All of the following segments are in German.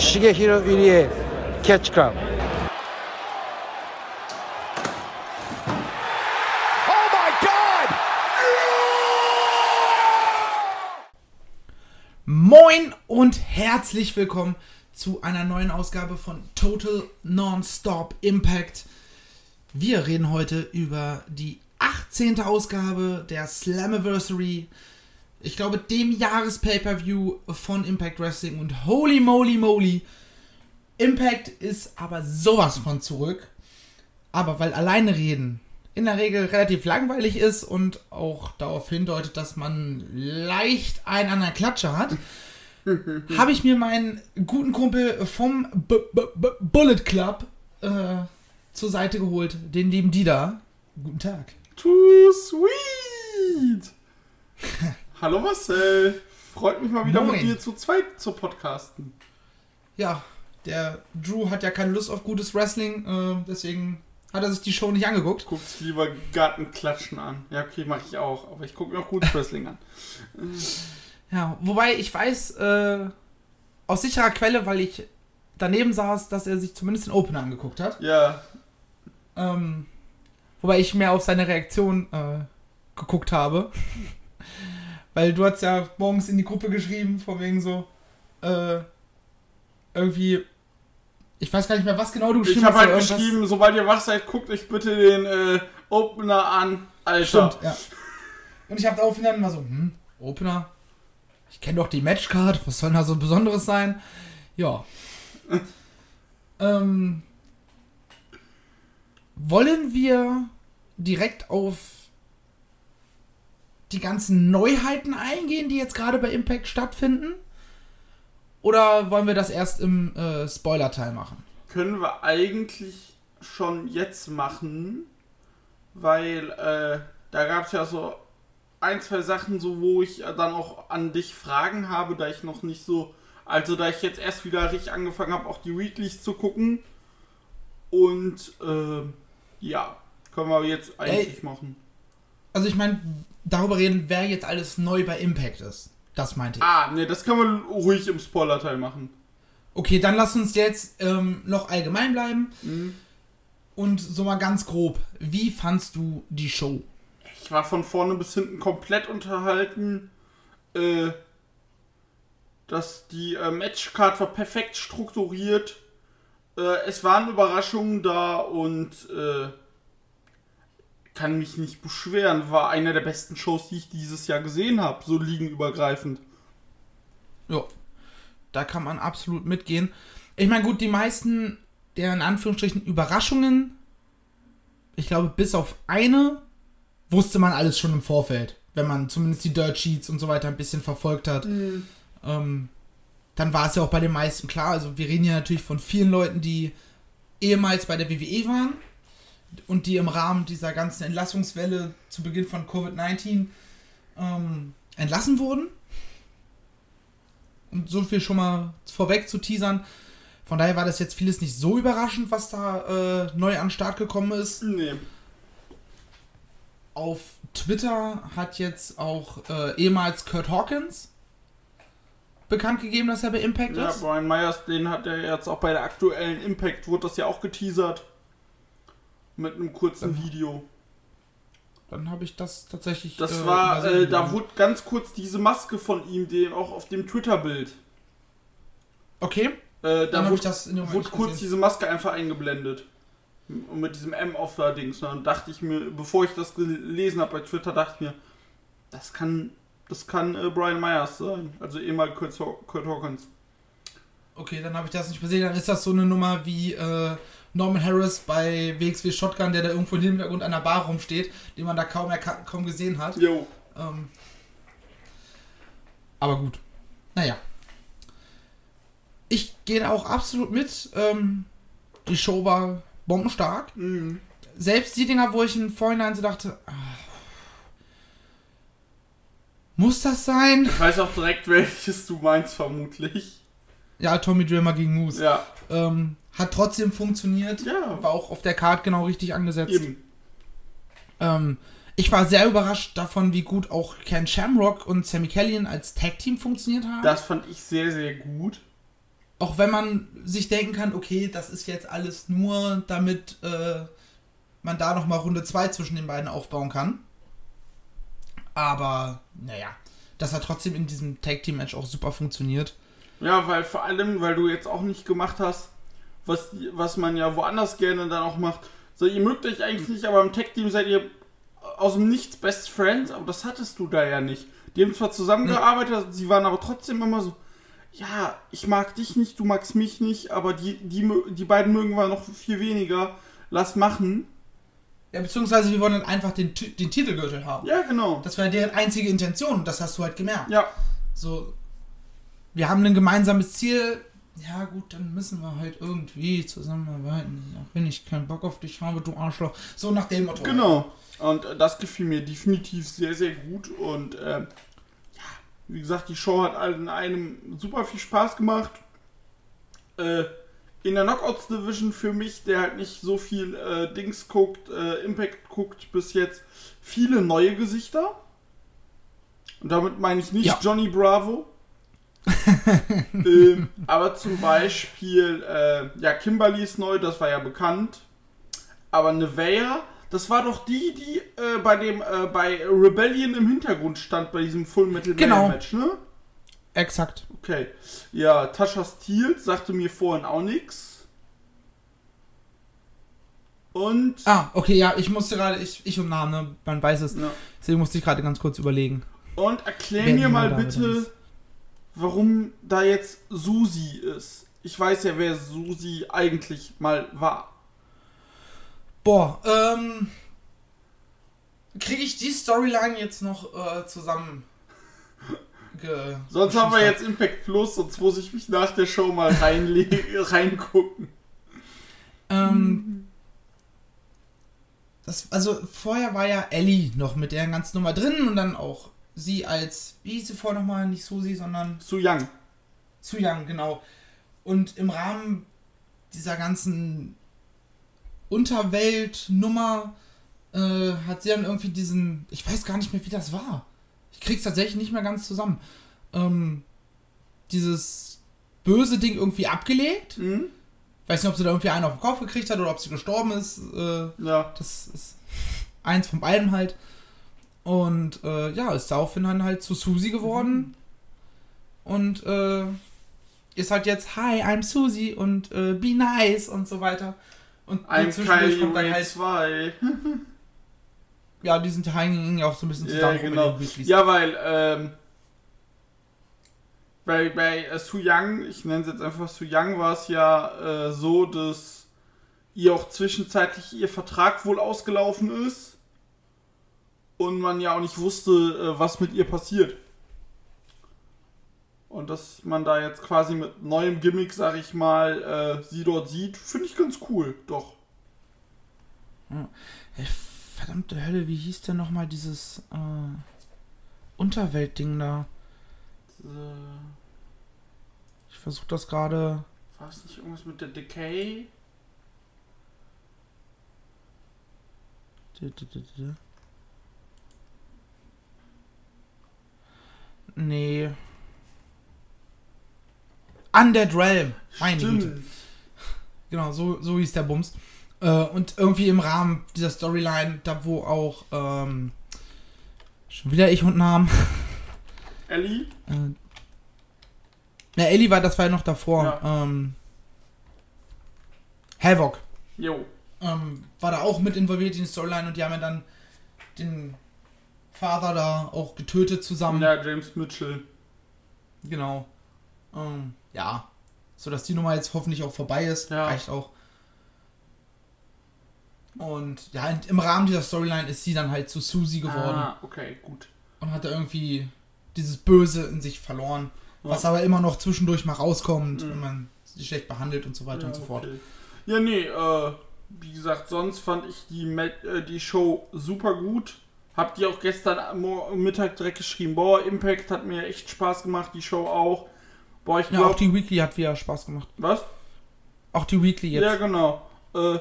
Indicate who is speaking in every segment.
Speaker 1: Shigehiro Irie Catch Club.
Speaker 2: Oh my God!
Speaker 3: Moin und herzlich willkommen zu einer neuen Ausgabe von Total Non-Stop Impact. Wir reden heute über die 18. Ausgabe der Slammiversary. Ich glaube, dem Jahres-Pay-Per-View von Impact Wrestling. Und holy moly moly, Impact ist aber sowas von zurück. Aber weil alleine reden in der Regel relativ langweilig ist und auch darauf hindeutet, dass man leicht einen an der Klatsche hat, habe ich mir meinen guten Kumpel vom B -B -B Bullet Club äh, zur Seite geholt, den lieben Dida. Guten Tag.
Speaker 4: Too sweet! Hallo Marcel, freut mich mal wieder
Speaker 3: Moin.
Speaker 4: mit dir zu zweit zu podcasten.
Speaker 3: Ja, der Drew hat ja keine Lust auf gutes Wrestling, äh, deswegen hat er sich die Show nicht angeguckt.
Speaker 4: Guckst lieber Gartenklatschen an. Ja, okay, mache ich auch, aber ich gucke mir auch gutes Wrestling an.
Speaker 3: Ja, wobei ich weiß, äh, aus sicherer Quelle, weil ich daneben saß, dass er sich zumindest den Opener angeguckt hat.
Speaker 4: Ja,
Speaker 3: Ähm, wobei ich mehr auf seine Reaktion äh, geguckt habe. Weil du hast ja morgens in die Gruppe geschrieben, von wegen so, äh, irgendwie, ich weiß gar nicht mehr, was genau du geschrieben
Speaker 4: ich habe
Speaker 3: hast.
Speaker 4: halt
Speaker 3: aber irgendwas-
Speaker 4: geschrieben, sobald ihr wach seid, guckt euch bitte den äh, Opener an. Alter.
Speaker 3: Stimmt, ja. Und ich habe daraufhin dann mal so, hm, Opener? Ich kenne doch die Matchcard, was soll denn da so Besonderes sein? Ja. ähm, wollen wir direkt auf die ganzen Neuheiten eingehen, die jetzt gerade bei Impact stattfinden? Oder wollen wir das erst im äh, Spoiler-Teil machen?
Speaker 4: Können wir eigentlich schon jetzt machen, weil äh, da gab es ja so ein, zwei Sachen, so wo ich dann auch an dich Fragen habe, da ich noch nicht so, also da ich jetzt erst wieder richtig angefangen habe, auch die Weeklies zu gucken. Und äh, ja, können wir jetzt eigentlich
Speaker 3: Ey.
Speaker 4: machen.
Speaker 3: Also ich meine, darüber reden, wer jetzt alles neu bei Impact ist. Das meinte ich.
Speaker 4: Ah, ne, das können wir ruhig im Spoiler-Teil machen.
Speaker 3: Okay, dann lass uns jetzt ähm, noch allgemein bleiben.
Speaker 4: Mhm.
Speaker 3: Und so mal ganz grob, wie fandst du die Show?
Speaker 4: Ich war von vorne bis hinten komplett unterhalten. Äh, dass die äh, Matchcard war perfekt strukturiert. Äh, es waren Überraschungen da und äh, kann mich nicht beschweren. War eine der besten Shows, die ich dieses Jahr gesehen habe, so liegenübergreifend.
Speaker 3: Ja, da kann man absolut mitgehen. Ich meine, gut, die meisten der in Anführungsstrichen Überraschungen, ich glaube, bis auf eine, wusste man alles schon im Vorfeld. Wenn man zumindest die Dirt Sheets und so weiter ein bisschen verfolgt hat. Ähm, dann war es ja auch bei den meisten klar. Also, wir reden ja natürlich von vielen Leuten, die ehemals bei der WWE waren und die im Rahmen dieser ganzen Entlassungswelle zu Beginn von Covid-19 ähm, entlassen wurden. Um so viel schon mal vorweg zu teasern. Von daher war das jetzt vieles nicht so überraschend, was da äh, neu an den Start gekommen ist.
Speaker 4: Nee.
Speaker 3: Auf Twitter hat jetzt auch äh, ehemals Kurt Hawkins bekannt gegeben, dass er bei Impact
Speaker 4: Ja,
Speaker 3: ist.
Speaker 4: Brian Myers, den hat er jetzt auch bei der aktuellen Impact, wurde das ja auch geteasert. Mit einem kurzen Video.
Speaker 3: Dann habe ich das tatsächlich.
Speaker 4: Das
Speaker 3: äh,
Speaker 4: war, äh, da wurde ganz kurz diese Maske von ihm, den auch auf dem Twitter-Bild.
Speaker 3: Okay,
Speaker 4: Äh,
Speaker 3: dann
Speaker 4: da wurde,
Speaker 3: das in dem Moment
Speaker 4: wurde kurz
Speaker 3: gesehen.
Speaker 4: diese Maske einfach eingeblendet. Und mit diesem M auf der Dings. Und dann dachte ich mir, bevor ich das gelesen habe bei Twitter, dachte ich mir, das kann, das kann äh, Brian Myers sein. Also ehemalig Kurt, Kurt Hawkins.
Speaker 3: Okay, dann habe ich das nicht gesehen. Dann ist das so eine Nummer wie äh, Norman Harris bei WXW Shotgun, der da irgendwo im Hintergrund einer Bar rumsteht, den man da kaum, kaum gesehen hat.
Speaker 4: Jo.
Speaker 3: Ähm, aber gut. Naja. Ich gehe da auch absolut mit. Ähm, die Show war bombenstark.
Speaker 4: Mhm.
Speaker 3: Selbst die Dinger, wo ich im Vorhinein so dachte, ah, muss das sein?
Speaker 4: Ich weiß auch direkt, welches du meinst, vermutlich.
Speaker 3: Ja, Tommy Dreamer gegen Moose.
Speaker 4: Ja,
Speaker 3: Ähm, hat trotzdem funktioniert.
Speaker 4: Ja.
Speaker 3: War auch auf der Card genau richtig angesetzt.
Speaker 4: eben.
Speaker 3: Ähm, ich war sehr überrascht davon, wie gut auch Ken Shamrock und Sammy Callihan als Tag-Team funktioniert haben.
Speaker 4: Das fand ich sehr, sehr gut.
Speaker 3: Auch wenn man sich denken kann, okay, das ist jetzt alles nur, damit äh, man da nochmal Runde 2 zwischen den beiden aufbauen kann. Aber, naja, das hat trotzdem in diesem Tag Team Match auch super funktioniert.
Speaker 4: Ja, weil vor allem, weil du jetzt auch nicht gemacht hast, was, was man ja woanders gerne dann auch macht. So, ihr mögt euch eigentlich nicht, aber im Tech-Team seid ihr aus dem Nichts Best Friends, aber das hattest du da ja nicht. Die haben zwar zusammengearbeitet, sie waren aber trotzdem immer so, ja, ich mag dich nicht, du magst mich nicht, aber die, die, die beiden mögen wir noch viel weniger. Lass machen.
Speaker 3: Ja, beziehungsweise wir wollen dann einfach den, den Titelgürtel haben.
Speaker 4: Ja, genau.
Speaker 3: Das war deren einzige Intention das hast du halt gemerkt.
Speaker 4: Ja,
Speaker 3: So, wir haben ein gemeinsames Ziel. Ja, gut, dann müssen wir halt irgendwie zusammenarbeiten. Auch wenn ich keinen Bock auf dich habe, du Arschloch. So nach dem Motto.
Speaker 4: Genau. Und äh, das gefiel mir definitiv sehr, sehr gut. Und ähm, ja, wie gesagt, die Show hat allen einem super viel Spaß gemacht. Äh, in der Knockouts Division für mich, der halt nicht so viel äh, Dings guckt, äh, Impact guckt bis jetzt, viele neue Gesichter. Und damit meine ich nicht
Speaker 3: Ja.
Speaker 4: Johnny Bravo. ähm, aber zum Beispiel, äh, ja, Kimberly ist neu, das war ja bekannt. Aber Nevea, das war doch die, die äh, bei dem äh, bei Rebellion im Hintergrund stand bei diesem Full Metal
Speaker 3: Genau.
Speaker 4: Match, ne?
Speaker 3: Exakt.
Speaker 4: Okay. Ja, Tascha Steele sagte mir vorhin auch nichts. Und
Speaker 3: Ah, okay, ja, ich musste gerade, ich, ich und Namen, ne? man weiß es.
Speaker 4: ja.
Speaker 3: Deswegen musste ich gerade ganz kurz überlegen.
Speaker 4: und erklär
Speaker 3: Wer
Speaker 4: mir
Speaker 3: die
Speaker 4: mal bitte. Warum da jetzt Susi ist. Ich weiß ja, wer Susi eigentlich mal war.
Speaker 3: Boah, ähm. Kriege ich die Storyline jetzt noch äh, zusammen?
Speaker 4: Sonst haben wir jetzt Impact Plus, sonst muss ich mich nach der Show mal reingucken.
Speaker 3: Ähm, das, also vorher war ja Ellie noch mit der ganzen Nummer drin und dann auch sie als, wie hieß sie vorher nochmal, nicht Susi, sondern
Speaker 4: Su Young.
Speaker 3: Su Young, genau. Und im Rahmen dieser ganzen Unterweltnummer äh, hat sie dann irgendwie diesen, ich weiß gar nicht mehr, wie das war. Ich krieg's tatsächlich nicht mehr ganz zusammen. Ähm, dieses böse Ding irgendwie abgelegt.
Speaker 4: Mhm.
Speaker 3: Weiß nicht, ob sie da irgendwie einen auf den Kopf gekriegt hat oder ob sie gestorben ist. Äh,
Speaker 4: Ja.
Speaker 3: das ist eins von beiden halt. Und äh, ja, ist daraufhin dann halt zu Susi geworden. Und äh, ist halt jetzt, hi, I'm Susi und äh, be nice und so weiter. Und
Speaker 4: Kylie
Speaker 3: kommt dann halt,
Speaker 4: 2.
Speaker 3: ja, die sind ja auch so ein bisschen
Speaker 4: Ja,
Speaker 3: zusammen.
Speaker 4: genau.
Speaker 3: den Weeklies.
Speaker 4: Ja, weil, ähm, bei, bei äh, Su Yang, ich nenne es jetzt einfach Su Yang, war es ja äh, so, dass ihr auch zwischenzeitlich ihr Vertrag wohl ausgelaufen ist und man ja auch nicht wusste, äh, was mit ihr passiert. Und dass man da jetzt quasi mit neuem Gimmick, sag ich mal, äh, sie dort sieht, finde ich ganz cool, doch.
Speaker 3: Ey, verdammte Hölle, wie hieß denn nochmal dieses äh, Unterweltding da? Ich versuche das gerade.
Speaker 4: war es nicht irgendwas mit der Decay?
Speaker 3: Nee. Undead Realm. Meine Güte.
Speaker 4: Stimmt.
Speaker 3: Genau, so, so hieß der Bums. Äh, und irgendwie im Rahmen dieser Storyline, da wo auch ähm, schon wieder ich und Namen.
Speaker 4: Ellie?
Speaker 3: Äh, na, Ellie war, das war ja noch davor.
Speaker 4: Ja.
Speaker 3: Ähm, Havoc
Speaker 4: Jo.
Speaker 3: ähm, war da auch mit involviert in die Storyline und die haben ja dann den Vater da auch getötet zusammen.
Speaker 4: Ja, James Mitchell.
Speaker 3: Genau. Ähm, ja. So dass die Nummer jetzt hoffentlich auch vorbei ist.
Speaker 4: Ja.
Speaker 3: Reicht auch. Und ja, im Rahmen dieser Storyline ist sie dann halt zu Susie geworden
Speaker 4: Ah, okay, gut.
Speaker 3: und hatte irgendwie dieses Böse in sich verloren.
Speaker 4: Ja.
Speaker 3: Was aber immer noch zwischendurch mal rauskommt,
Speaker 4: Mhm.
Speaker 3: wenn man sie schlecht behandelt und so weiter und so fort.
Speaker 4: okay. Ja, nee, äh, wie gesagt, sonst fand ich die, Met- äh, die Show super gut. Habt ihr auch gestern Mittag direkt geschrieben, boah, Impact hat mir echt Spaß gemacht, die Show auch. Boah, ich
Speaker 3: Ja,
Speaker 4: glaube,
Speaker 3: auch die Weekly hat wieder Spaß gemacht.
Speaker 4: was?
Speaker 3: Auch die Weekly jetzt.
Speaker 4: Ja, genau. Äh,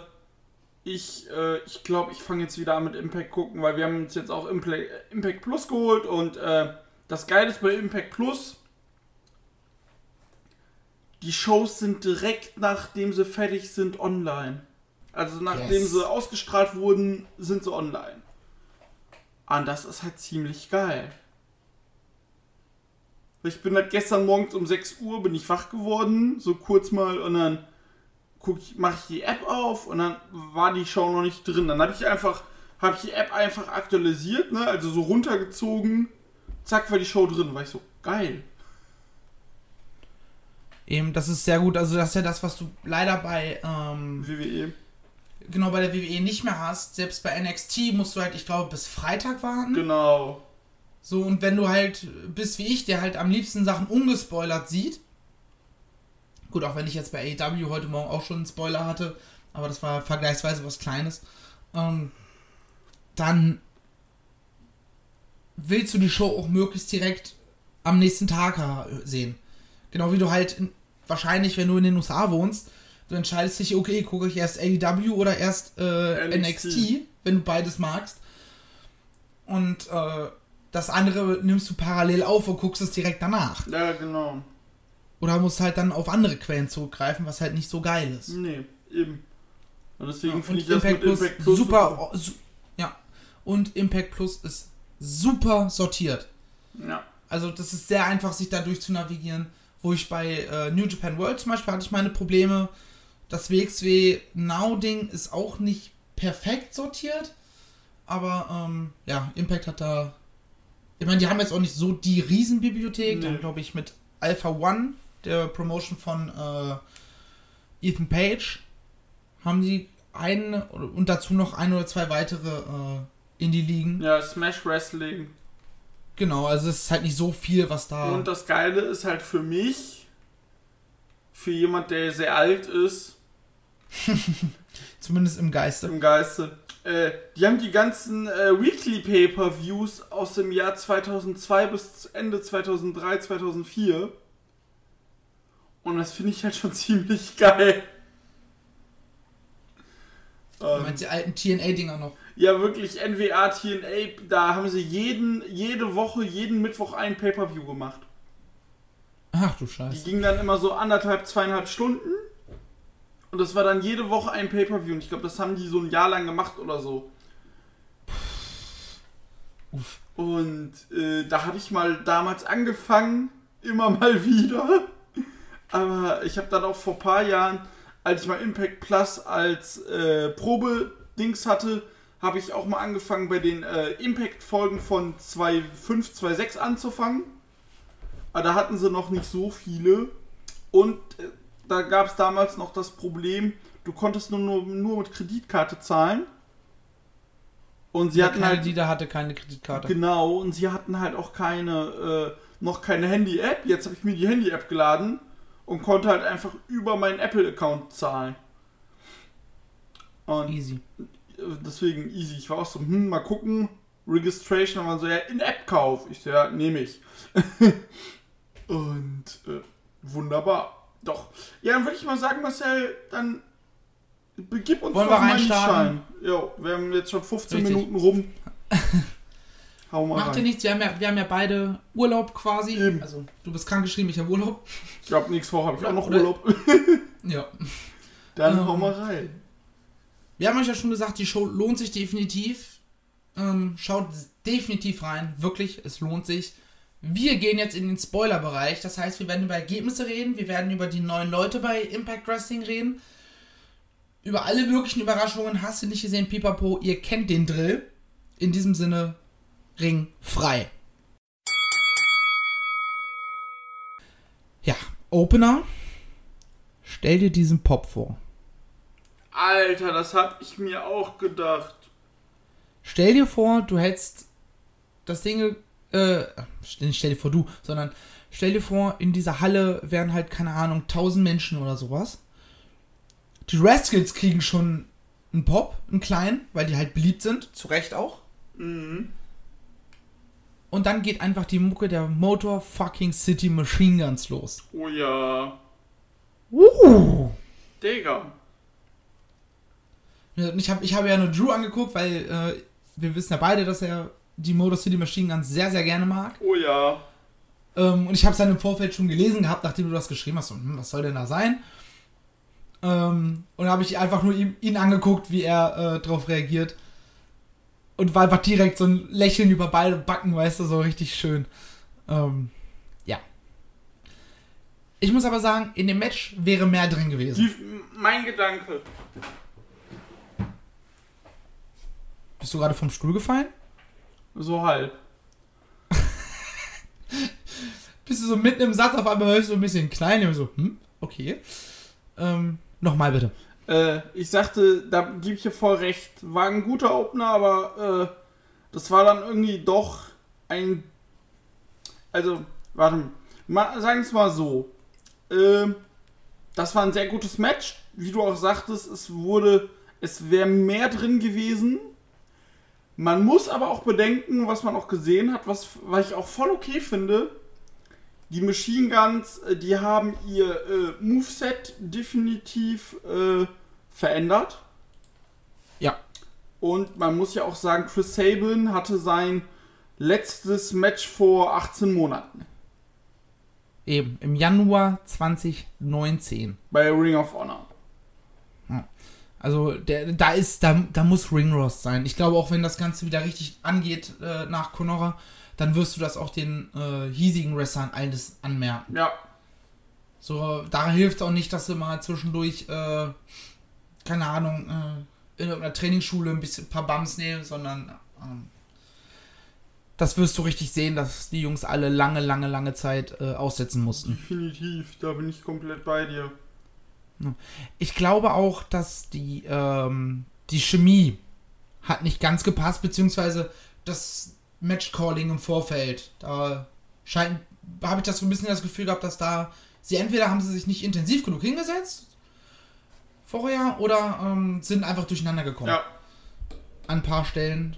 Speaker 4: ich äh, ich glaube, ich fange jetzt wieder an mit Impact gucken, weil wir haben uns jetzt auch Impact Plus geholt und äh, das Geile ist bei Impact Plus, die Shows sind direkt nachdem sie fertig sind online. Also nachdem
Speaker 3: Yes.
Speaker 4: sie ausgestrahlt wurden, sind sie online. Und das ist halt ziemlich geil. Ich bin halt gestern morgens um 6 Uhr bin ich wach geworden, so kurz mal und dann guck ich, mache ich die App auf und dann war die Show noch nicht drin. Dann habe ich einfach, habe ich die App einfach aktualisiert, ne, also so runtergezogen, zack war die Show drin. War ich so geil.
Speaker 3: Eben, das ist sehr gut. Also das ist ja das, was du leider bei ähm,
Speaker 4: WWE.
Speaker 3: Genau bei der WWE nicht mehr hast. Selbst bei NXT musst du halt, ich glaube, bis Freitag warten.
Speaker 4: Genau.
Speaker 3: So, und wenn du halt bist wie ich, der halt am liebsten Sachen ungespoilert sieht. Gut, auch wenn ich jetzt bei AEW heute Morgen auch schon einen Spoiler hatte, aber das war vergleichsweise was Kleines. Ähm, dann willst du die Show auch möglichst direkt am nächsten Tag sehen. Genau wie du halt in, wahrscheinlich, wenn du in den USA wohnst, du entscheidest dich, okay, gucke ich erst AEW oder erst äh,
Speaker 4: NXT.
Speaker 3: NXT, wenn du beides magst. Und äh, das andere nimmst du parallel auf und guckst es direkt danach.
Speaker 4: Ja, genau.
Speaker 3: Oder musst halt dann auf andere Quellen zurückgreifen, was halt nicht so geil ist.
Speaker 4: Nee, eben. Und deswegen
Speaker 3: und
Speaker 4: finde ich das
Speaker 3: Impact
Speaker 4: mit
Speaker 3: Plus,
Speaker 4: Impact Plus
Speaker 3: super, su ja. Und Impact Plus ist super sortiert.
Speaker 4: Ja.
Speaker 3: Also das ist sehr einfach, sich da durch zu navigieren. Wo ich bei äh, New Japan World zum Beispiel hatte ich meine Probleme. Das WXW Now-Ding ist auch nicht perfekt sortiert. Aber ähm, ja, Impact hat da. Ich meine, die haben jetzt auch nicht so die Riesenbibliothek.
Speaker 4: Nee.
Speaker 3: glaube ich, mit Alpha One, der Promotion von äh, Ethan Page, haben die einen und dazu noch ein oder zwei weitere äh, Indie-Ligen.
Speaker 4: Ja, Smash Wrestling.
Speaker 3: Genau, also es ist halt nicht so viel, was da.
Speaker 4: Und das Geile ist halt für mich, für jemand, der sehr alt ist,
Speaker 3: Zumindest im Geiste.
Speaker 4: im Geiste, äh, die haben die ganzen äh, Weekly Pay-Per-Views aus dem Jahr 2002 bis Ende 2003, 2004. Und das finde ich halt schon ziemlich geil.
Speaker 3: Du
Speaker 4: Ähm,
Speaker 3: meinst die alten TNA-Dinger noch?
Speaker 4: Ja, wirklich, NWA, TNA, da haben sie jeden, jede Woche, jeden Mittwoch ein Pay-Per-View gemacht.
Speaker 3: Ach du
Speaker 4: Die
Speaker 3: Scheiße.
Speaker 4: ging dann immer so anderthalb, zweieinhalb Stunden. Und das war dann jede Woche ein Pay-Per-View. Und ich glaube, das haben die so ein Jahr lang gemacht oder so.
Speaker 3: Uff.
Speaker 4: Und äh, da habe ich mal damals angefangen, immer mal wieder. Aber ich habe dann auch vor ein paar Jahren, als ich mal Impact Plus als äh, Probe-Dings hatte, habe ich auch mal angefangen, bei den äh, Impact-Folgen von 2.5, 2.6 anzufangen. Aber da hatten sie noch nicht so viele. Und äh, da gab es damals noch das Problem, du konntest nur, nur, nur mit Kreditkarte zahlen. Und sie
Speaker 3: Der
Speaker 4: hatten halt
Speaker 3: die da hatte keine Kreditkarte.
Speaker 4: Genau, und sie hatten halt auch keine, äh, noch keine Handy-App. Jetzt habe ich mir die Handy-App geladen und konnte halt einfach über meinen Apple-Account zahlen. Und
Speaker 3: Easy.
Speaker 4: äh, deswegen easy. Ich war auch so, hm, mal gucken. Registration, man so, ja, in-App-Kauf. Ich so, ja, nehme ich. und äh, wunderbar. Doch. Ja, dann würde ich mal sagen, Marcel, dann begib uns
Speaker 3: Wollen
Speaker 4: doch
Speaker 3: wir
Speaker 4: mal in die
Speaker 3: reinstarten?
Speaker 4: Schein. Jo, wir haben jetzt schon 15
Speaker 3: Richtig.
Speaker 4: Minuten rum. Hau mal
Speaker 3: Macht ja
Speaker 4: rein.
Speaker 3: nichts, wir haben ja, wir haben ja beide Urlaub quasi.
Speaker 4: Eben.
Speaker 3: Also, du bist krankgeschrieben, ich habe Urlaub.
Speaker 4: Ich glaube, nächste Woche habe ich auch noch Urlaub.
Speaker 3: Ja.
Speaker 4: Dann
Speaker 3: Ähm,
Speaker 4: hau mal rein.
Speaker 3: Wir haben euch ja schon gesagt, die Show lohnt sich definitiv. Ähm, schaut definitiv rein. Wirklich, es lohnt sich. Wir gehen jetzt in den Spoiler-Bereich. Das heißt, wir werden über Ergebnisse reden. Wir werden über die neuen Leute bei Impact Wrestling reden. Über alle möglichen Überraschungen. Hast du nicht gesehen, Pipapo? Ihr kennt den Drill. In diesem Sinne, Ring frei. Ja, Opener. Stell dir diesen Pop vor.
Speaker 4: Alter, das hab ich mir auch gedacht.
Speaker 3: Stell dir vor, du hättest das Ding, äh, nicht stell dir vor du, sondern stell dir vor, in dieser Halle wären halt, keine Ahnung, 1000 Menschen oder sowas. Die Rascals kriegen schon einen Pop, einen kleinen, weil die halt beliebt sind, zu Recht auch.
Speaker 4: Mhm.
Speaker 3: Und dann geht einfach die Mucke der Motor fucking City Machine Guns los.
Speaker 4: Oh ja.
Speaker 3: Uh.
Speaker 4: Digga.
Speaker 3: Ich habe ich hab ja nur Drew angeguckt, weil äh, wir wissen ja beide, dass er die Motor City Machine Guns sehr, sehr gerne mag.
Speaker 4: Oh ja.
Speaker 3: Ähm, und ich habe es dann im Vorfeld schon gelesen gehabt, nachdem du das geschrieben hast. So, hm, was soll denn da sein? Ähm, und dann habe ich einfach nur ihm, ihn angeguckt, wie er äh, darauf reagiert. Und war einfach direkt so ein Lächeln über beide Backen, weißt du, so richtig schön. Ähm, ja. Ich muss aber sagen, in dem Match wäre mehr drin gewesen.
Speaker 4: Die, mein Gedanke.
Speaker 3: Bist du gerade vom Stuhl gefallen?
Speaker 4: So halb.
Speaker 3: Bist du so mitten im Satz, auf einmal hörst du ein bisschen klein, und so, hm, okay. Ähm, nochmal bitte.
Speaker 4: Äh, ich sagte, da gebe ich dir voll recht. War ein guter Opener, aber äh, das war dann irgendwie doch ein. Also, warte mal, sagen es mal so. Äh, das war ein sehr gutes Match. Wie du auch sagtest, es wurde. Es wäre mehr drin gewesen. Man muss aber auch bedenken, was man auch gesehen hat, was, was ich auch voll okay finde. Die Machine Guns, äh, die haben ihr äh, Moveset definitiv äh, verändert.
Speaker 3: Ja.
Speaker 4: Und man muss ja auch sagen, Chris Sabin hatte sein letztes Match vor 18 Monaten
Speaker 3: Eben, im Januar 2019.
Speaker 4: bei Ring of Honor.
Speaker 3: Also der, da ist, da, da muss Ringrost sein. Ich glaube auch, wenn das Ganze wieder richtig angeht äh, nach Conora, dann wirst du das auch den äh, hiesigen Wrestlern alles anmerken.
Speaker 4: Ja,
Speaker 3: So, da hilft auch nicht, dass du mal zwischendurch, äh, keine Ahnung, äh, in irgendeiner Trainingsschule ein bisschen ein paar Bums nehmen, sondern ähm, das wirst du richtig sehen, dass die Jungs alle lange, lange, lange Zeit äh, aussetzen mussten.
Speaker 4: definitiv. Da bin ich komplett bei dir.
Speaker 3: Ich glaube auch, dass die, ähm, die Chemie hat nicht ganz gepasst, beziehungsweise das Matchcalling im Vorfeld. Da scheint, habe ich das so ein bisschen das Gefühl gehabt, dass da sie entweder haben sie sich nicht intensiv genug hingesetzt vorher oder ähm, sind einfach durcheinander gekommen.
Speaker 4: Ja,
Speaker 3: An ein paar Stellen.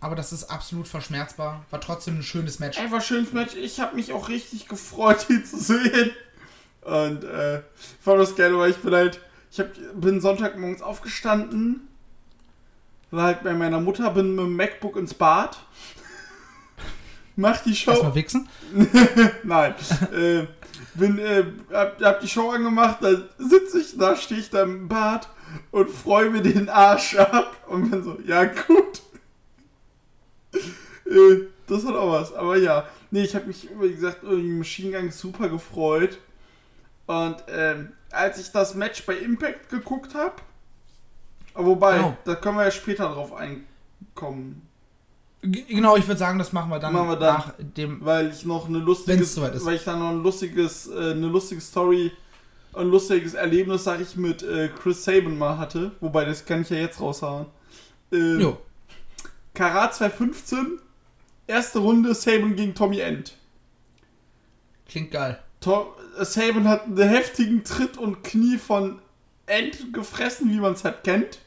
Speaker 3: Aber das ist absolut verschmerzbar. War trotzdem ein schönes Match.
Speaker 4: einfach schönes Match. Ich habe mich auch richtig gefreut, die zu sehen. Und äh, fand das geil, weil ich bin halt, ich hab, bin Sonntagmorgens aufgestanden, war halt bei meiner Mutter, bin mit dem MacBook ins Bad, mach die Show.
Speaker 3: Erstmal wichsen.
Speaker 4: Nein. äh, bin, äh, hab, hab die Show angemacht, dann sitze ich da, stehe ich da im Bad und freue mir den Arsch ab und bin so, ja gut. äh, das hat auch was, aber ja. Nee, ich habe mich, wie gesagt, über die Machine Gun super gefreut. Und ähm, als ich das Match bei Impact geguckt habe, wobei,
Speaker 3: Genau.
Speaker 4: da können wir ja später drauf einkommen,
Speaker 3: genau, ich würde sagen, das machen wir dann,
Speaker 4: Machen wir dann.
Speaker 3: nach dem.
Speaker 4: weil ich noch eine lustige,
Speaker 3: ist.
Speaker 4: weil ich dann noch ein lustiges, äh, eine lustige Story, ein lustiges Erlebnis, sag ich, mit äh, Chris Sabin mal hatte. Wobei, das kann ich ja jetzt raushauen. Äh,
Speaker 3: Jo.
Speaker 4: Karat 215, erste Runde Sabin gegen Tommy End.
Speaker 3: Klingt geil.
Speaker 4: To Sabin hat einen heftigen Tritt und Knie von End gefressen, wie man es halt kennt.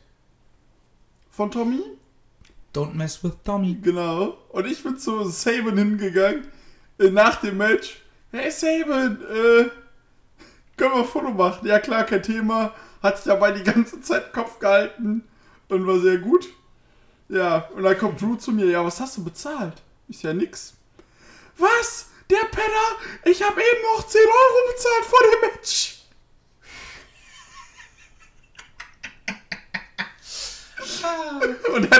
Speaker 4: Von Tommy.
Speaker 3: Don't mess with Tommy.
Speaker 4: Genau. Und ich bin zu Saban hingegangen äh, nach dem Match. Hey Saban, äh, können wir ein Foto machen? Ja klar, kein Thema. Hat sich dabei die ganze Zeit Kopf gehalten und war sehr gut. Ja, und dann kommt Drew zu mir. Ja, was hast du bezahlt? Ist ja nix. Was? Der Penner? Ich habe eben noch 10 Euro bezahlt vor dem Match.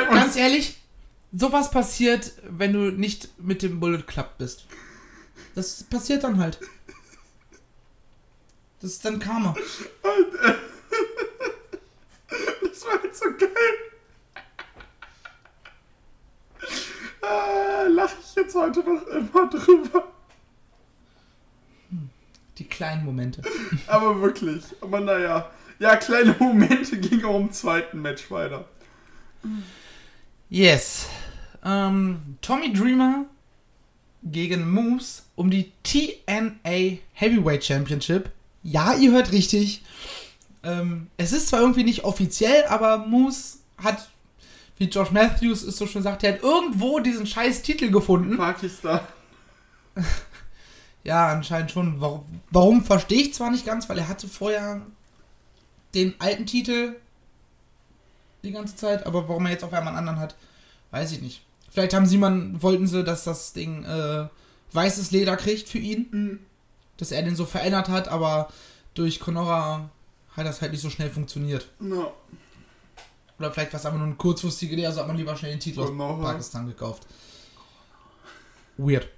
Speaker 3: Ganz ehrlich, sowas passiert, wenn du nicht mit dem Bullet Club bist. Das passiert dann halt. Das ist dann Karma.
Speaker 4: Das war halt so geil. Ah, Lache ich jetzt heute noch immer drüber.
Speaker 3: Die kleinen Momente.
Speaker 4: Aber wirklich. Aber naja. Ja, kleine Momente ging auch im zweiten Match weiter.
Speaker 3: Yes. Ähm, Tommy Dreamer gegen Moose um die TNA Heavyweight Championship. Ja, ihr hört richtig. Ähm, es ist zwar irgendwie nicht offiziell, aber Moose hat, wie Josh Matthews es so schön sagt, er hat irgendwo diesen scheiß Titel gefunden.
Speaker 4: Pakistan.
Speaker 3: Ja, anscheinend schon. Warum, warum verstehe ich zwar nicht ganz, weil er hatte vorher den alten Titel die ganze Zeit, aber warum er jetzt auf einmal einen anderen hat, weiß ich nicht. Vielleicht haben sie man, wollten sie, dass das Ding äh, weißes Leder kriegt für ihn.
Speaker 4: Mhm.
Speaker 3: Dass er den so verändert hat, aber durch Conora hat das halt nicht so schnell funktioniert.
Speaker 4: Ja.
Speaker 3: Oder vielleicht war es einfach nur eine kurzfristige Idee, also hat man lieber schnell den Titel aus
Speaker 4: Genau.
Speaker 3: Pakistan gekauft. Weird.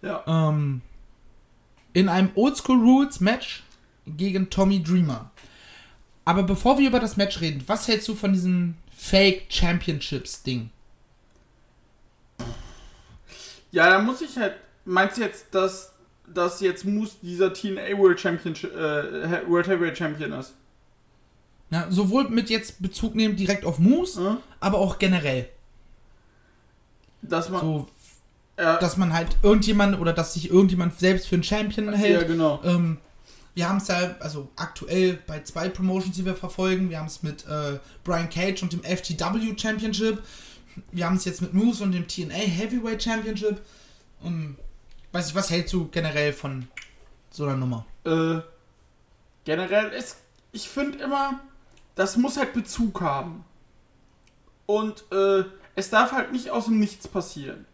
Speaker 4: Ja.
Speaker 3: Ähm, in einem Oldschool Rules Match gegen Tommy Dreamer. Aber bevor wir über das Match reden, was hältst du von diesem Fake Championships Ding?
Speaker 4: Ja, da muss ich halt. Meinst du jetzt, dass, dass jetzt Moose dieser TNA World Championship, äh, World Heavyweight Champion ist?
Speaker 3: Ja, sowohl mit jetzt Bezug nehmen direkt auf Moose,
Speaker 4: Hm?
Speaker 3: aber auch generell.
Speaker 4: Dass man.
Speaker 3: So,
Speaker 4: ja,
Speaker 3: dass man halt irgendjemand oder dass sich irgendjemand selbst für einen Champion hält.
Speaker 4: ja, genau.
Speaker 3: Ähm, wir haben es ja, also aktuell bei zwei Promotions, die wir verfolgen. Wir haben es mit äh, Brian Cage und dem FTW Championship. Wir haben es jetzt mit Moose und dem TNA Heavyweight Championship. Und weiß ich, was hältst du generell von so einer Nummer?
Speaker 4: Äh, generell ist. Ich finde immer, das muss halt Bezug haben. Und äh, es darf halt nicht aus dem Nichts passieren.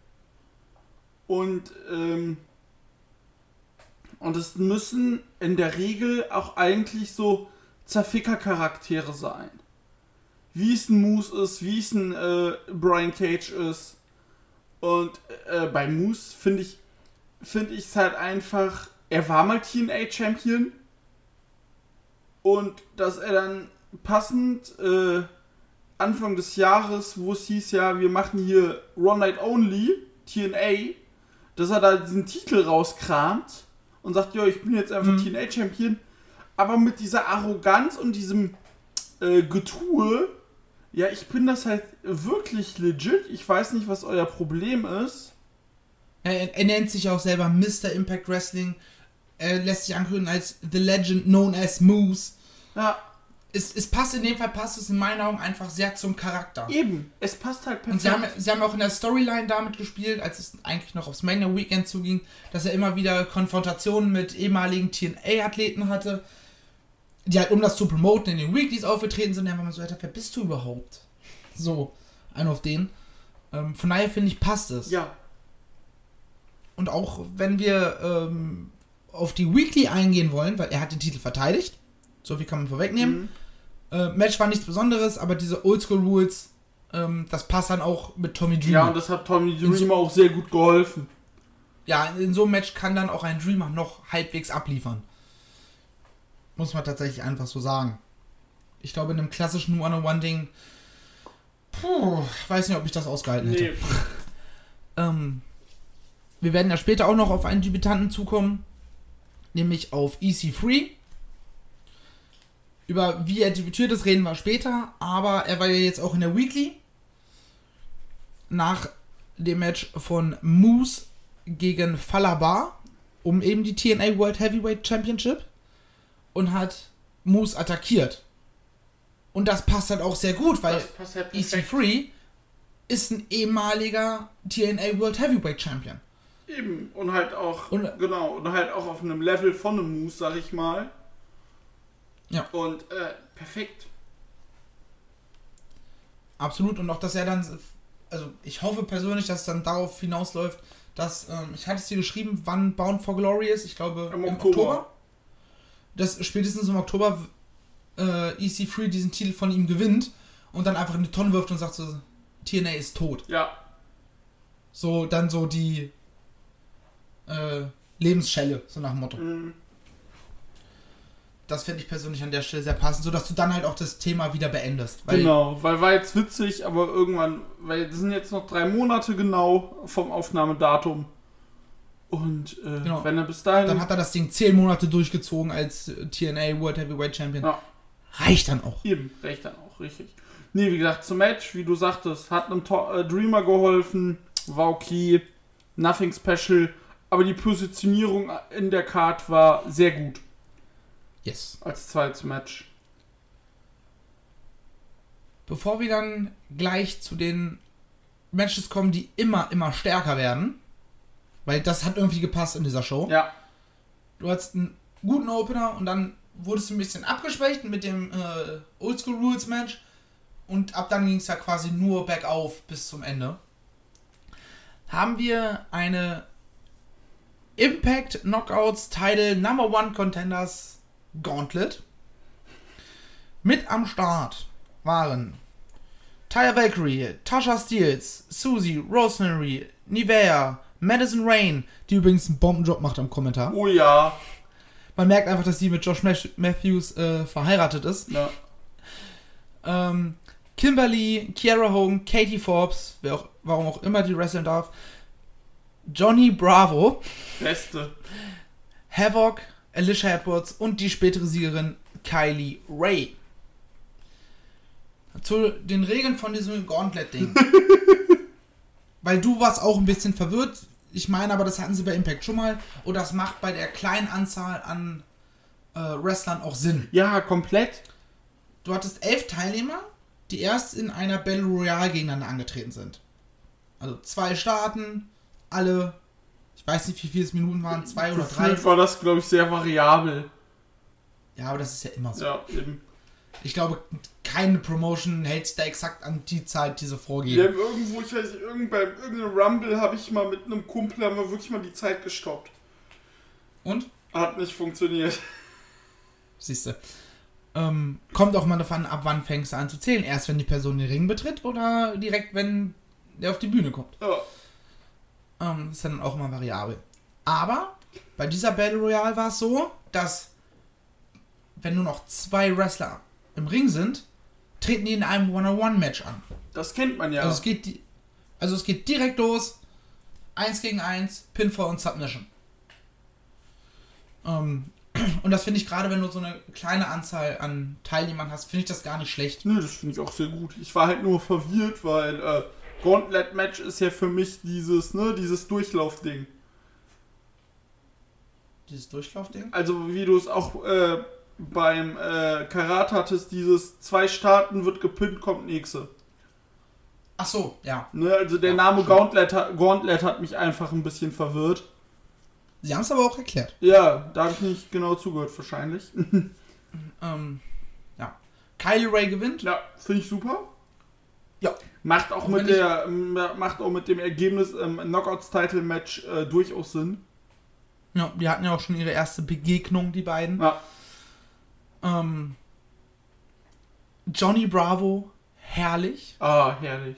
Speaker 4: Und, ähm, und es müssen in der Regel auch eigentlich so Zerficker-Charaktere sein. Wie es ein Moose ist, wie es ein äh, Brian Cage ist. Und äh, bei Moose finde ich finde ich es halt einfach, er war mal TNA-Champion und dass er dann passend äh, Anfang des Jahres, wo es hieß ja, wir machen hier One Night Only, TNA, dass er da diesen Titel rauskramt und sagt, ja, ich bin jetzt einfach
Speaker 3: Mhm.
Speaker 4: TNA-Champion, aber mit dieser Arroganz und diesem äh, Getue, ja, ich bin das halt wirklich legit, ich weiß nicht, was euer Problem ist.
Speaker 3: Er, er nennt sich auch selber Mr. Impact Wrestling. Er lässt sich ankündigen als The Legend known as Moose.
Speaker 4: Ja,
Speaker 3: Es, es passt in dem Fall, passt es in meinen Augen einfach sehr zum Charakter.
Speaker 4: eben, es passt halt perfekt.
Speaker 3: Und sie haben, sie haben auch in der Storyline damit gespielt, als es eigentlich noch aufs Mania Weekend zuging, dass er immer wieder Konfrontationen mit ehemaligen TNA-Athleten hatte, die halt, um das zu promoten, in den Weeklies aufgetreten sind. Und einfach mal so, Alter, wer bist du überhaupt? So, ein auf den. Ähm, von daher finde ich, passt es.
Speaker 4: ja,
Speaker 3: Und auch wenn wir ähm, auf die Weekly eingehen wollen, weil er hat den Titel verteidigt, so viel kann man vorwegnehmen.
Speaker 4: Mhm.
Speaker 3: Äh, Match war nichts Besonderes, aber diese Oldschool Rules, ähm, das passt dann auch mit Tommy Dreamer.
Speaker 4: Ja, und das hat Tommy Dreamer auch sehr gut geholfen.
Speaker 3: ja, in so einem Match kann dann auch ein Dreamer noch halbwegs abliefern. Muss man tatsächlich einfach so sagen. Ich glaube, in einem klassischen One-on-One-Ding, puh, weiß nicht, ob ich das ausgehalten hätte.
Speaker 4: Nee.
Speaker 3: Ähm, wir werden ja später auch noch auf einen Debütanten zukommen, nämlich auf EC3. Über wie er debütiert ist, reden wir später, aber er war ja jetzt auch in der Weekly. Nach dem Match von Moose gegen Falabar um eben die TNA World Heavyweight Championship und hat Moose attackiert. Und das passt halt auch sehr gut, weil
Speaker 4: halt perfekt.
Speaker 3: EC3 ist ein ehemaliger TNA World Heavyweight Champion.
Speaker 4: Eben. Und halt auch,
Speaker 3: Und-
Speaker 4: genau, und halt auch auf einem Level von einem Moose, sag ich mal.
Speaker 3: Ja.
Speaker 4: Und, äh, perfekt.
Speaker 3: Absolut. Und auch, dass er dann, also ich hoffe persönlich, dass es dann darauf hinausläuft, dass, ähm, ich hatte es dir geschrieben, wann Bound for Glory ist, ich glaube
Speaker 4: Im
Speaker 3: im,
Speaker 4: Oktober.
Speaker 3: Oktober. Dass spätestens im Oktober äh, EC3 diesen Titel von ihm gewinnt und dann einfach in die Tonne wirft und sagt so, TNA ist tot.
Speaker 4: Ja.
Speaker 3: So, dann so die äh, Lebensschelle, so nach dem Motto.
Speaker 4: Mhm.
Speaker 3: Das finde ich persönlich an der Stelle sehr passend, sodass du dann halt auch das Thema wieder beendest. Weil
Speaker 4: Genau, weil war jetzt witzig, aber irgendwann, weil es sind jetzt noch drei Monate genau vom Aufnahmedatum. Und äh,
Speaker 3: Genau.
Speaker 4: wenn er bis dahin.
Speaker 3: dann hat er das Ding zehn Monate durchgezogen als äh, TNA World Heavyweight Champion.
Speaker 4: Ja.
Speaker 3: Reicht dann auch.
Speaker 4: Eben, recht dann auch, richtig. Nee, wie gesagt, zum Match, wie du sagtest, hat einem To äh, Dreamer geholfen, war okay, nothing special, aber die Positionierung in der Card war sehr gut
Speaker 3: Yes.
Speaker 4: als zweites Match.
Speaker 3: Bevor wir dann gleich zu den Matches kommen, die immer, immer stärker werden, weil das hat irgendwie gepasst in dieser Show.
Speaker 4: Ja,
Speaker 3: Du hattest einen guten Opener und dann wurdest du ein bisschen abgeschwächt mit dem äh, Oldschool Rules Match und ab dann ging es ja quasi nur bergauf bis zum Ende. Haben wir eine Impact Knockouts Title Number One Contenders Gauntlet. Mit am Start waren Tyler Valkyrie, Tasha Steels, Susie, Rosemary, Nivea, Madison Rain, die übrigens einen Bombenjob macht am Kommentar.
Speaker 4: Oh ja.
Speaker 3: Man merkt einfach, dass sie mit Josh Matthews äh, verheiratet ist.
Speaker 4: ja.
Speaker 3: Ähm, Kimberly, Kiara Hogan, Katie Forbes, wer auch, warum auch immer die wresteln darf. Johnny Bravo,
Speaker 4: Beste.
Speaker 3: Havoc, Alicia Edwards und die spätere Siegerin Kylie Ray. Zu den Regeln von diesem Gauntlet-Ding. Weil du warst auch ein bisschen verwirrt. Ich meine aber, das hatten sie bei Impact schon mal. Und das macht bei der kleinen Anzahl an äh, Wrestlern auch Sinn.
Speaker 4: Ja, komplett.
Speaker 3: Du hattest elf Teilnehmer, die erst in einer Battle Royale gegeneinander angetreten sind. Also zwei Staaten, alle, ich weiß nicht, wie viele Minuten waren, zwei oder drei.
Speaker 4: Gefühlt war das, glaube ich, sehr variabel.
Speaker 3: Ja, aber das ist ja immer so.
Speaker 4: Ja, eben.
Speaker 3: Ich glaube, keine Promotion hält sich da exakt an die Zeit, die sie vorgeben.
Speaker 4: haben irgendwo, ich weiß nicht, irgend, beim irgendeinem Rumble habe ich mal mit einem Kumpel haben wir wirklich mal die Zeit gestoppt.
Speaker 3: Und?
Speaker 4: Hat nicht funktioniert.
Speaker 3: Siehst du. Ähm, kommt auch mal davon ab, wann fängst du an zu zählen. Erst wenn die Person den Ring betritt oder direkt, wenn der auf die Bühne kommt.
Speaker 4: Ja.
Speaker 3: Ähm, ist dann auch immer variabel. Aber bei dieser Battle Royale war es so, dass wenn nur noch zwei Wrestler im Ring sind, treten die in einem One-on-One-Match an.
Speaker 4: Das kennt man ja.
Speaker 3: Also, es geht, also es geht direkt los. Eins gegen eins, Pinfall und Submission. Ähm, und das finde ich gerade, wenn du so eine kleine Anzahl an Teilnehmern hast, finde ich das gar nicht schlecht.
Speaker 4: Nö, das finde ich auch sehr gut. Ich war halt nur verwirrt, weil äh, Gauntlet Match ist ja für mich dieses, ne, dieses Durchlaufding.
Speaker 3: Dieses Durchlaufding.
Speaker 4: Also wie du es auch äh, beim äh, Karat hattest, dieses zwei Starten wird gepinnt, kommt nächste.
Speaker 3: Ach so, ja.
Speaker 4: Ne, also der
Speaker 3: Ja,
Speaker 4: Name. Gauntlet, hat- Gauntlet hat mich einfach ein bisschen verwirrt.
Speaker 3: Sie haben es aber auch erklärt.
Speaker 4: Ja, da habe ich nicht genau zugehört wahrscheinlich.
Speaker 3: Ähm, ja. Kylie Ray gewinnt.
Speaker 4: ja, finde ich super.
Speaker 3: Ja.
Speaker 4: Macht auch
Speaker 3: Auch
Speaker 4: mit der ähm, macht auch mit dem Ergebnis im Knockouts Title Match äh, durchaus Sinn.
Speaker 3: Ja, die hatten ja auch schon ihre erste Begegnung, die beiden.
Speaker 4: Ja.
Speaker 3: Ähm, Johnny Bravo, herrlich.
Speaker 4: Ah, herrlich.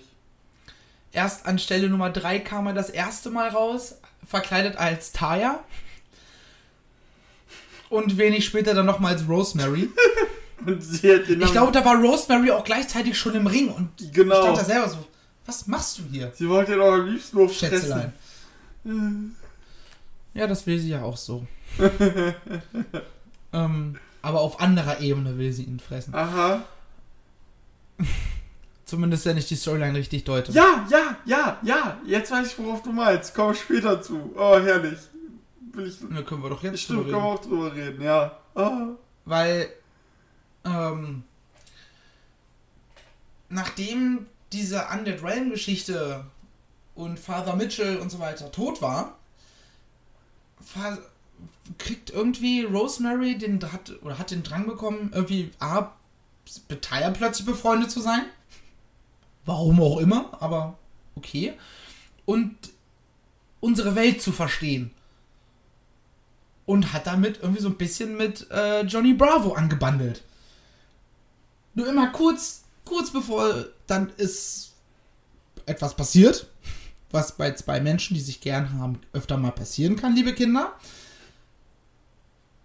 Speaker 3: Erst an Stelle Nummer 3 kam er das erste Mal raus, verkleidet als Taya. Und wenig später dann nochmal als Rosemary.
Speaker 4: Und sie hat den
Speaker 3: Ich
Speaker 4: Namen-
Speaker 3: glaube, da war Rosemary auch gleichzeitig schon im Ring und ich
Speaker 4: genau.
Speaker 3: stand da selber so, was machst du hier,
Speaker 4: Sie wollte ihn auch am liebsten nur fressen.
Speaker 3: Schätzelein? Ja, das will sie ja auch so. ähm, aber auf anderer Ebene will sie ihn fressen.
Speaker 4: Aha.
Speaker 3: Zumindest wenn ich die Storyline richtig deute.
Speaker 4: Ja, ja, ja, ja. Jetzt weiß ich, worauf du meinst. Wir später zu. Oh, herrlich. Will ich.
Speaker 3: Da können wir doch jetzt
Speaker 4: Stimmt, können wir auch drüber reden, ja. Ah.
Speaker 3: Weil, ähm, nachdem diese Undead Realm Geschichte und Father Mitchell und so weiter tot war, kriegt irgendwie Rosemary den hat oder hat den Drang bekommen, irgendwie A, mit plötzlich befreundet zu sein. Warum auch immer, aber okay. Und unsere Welt zu verstehen. Und hat damit irgendwie so ein bisschen mit äh, Johnny Bravo angebandelt. Nur immer kurz, kurz bevor dann ist etwas passiert, was bei zwei Menschen, die sich gern haben, öfter mal passieren kann, liebe Kinder,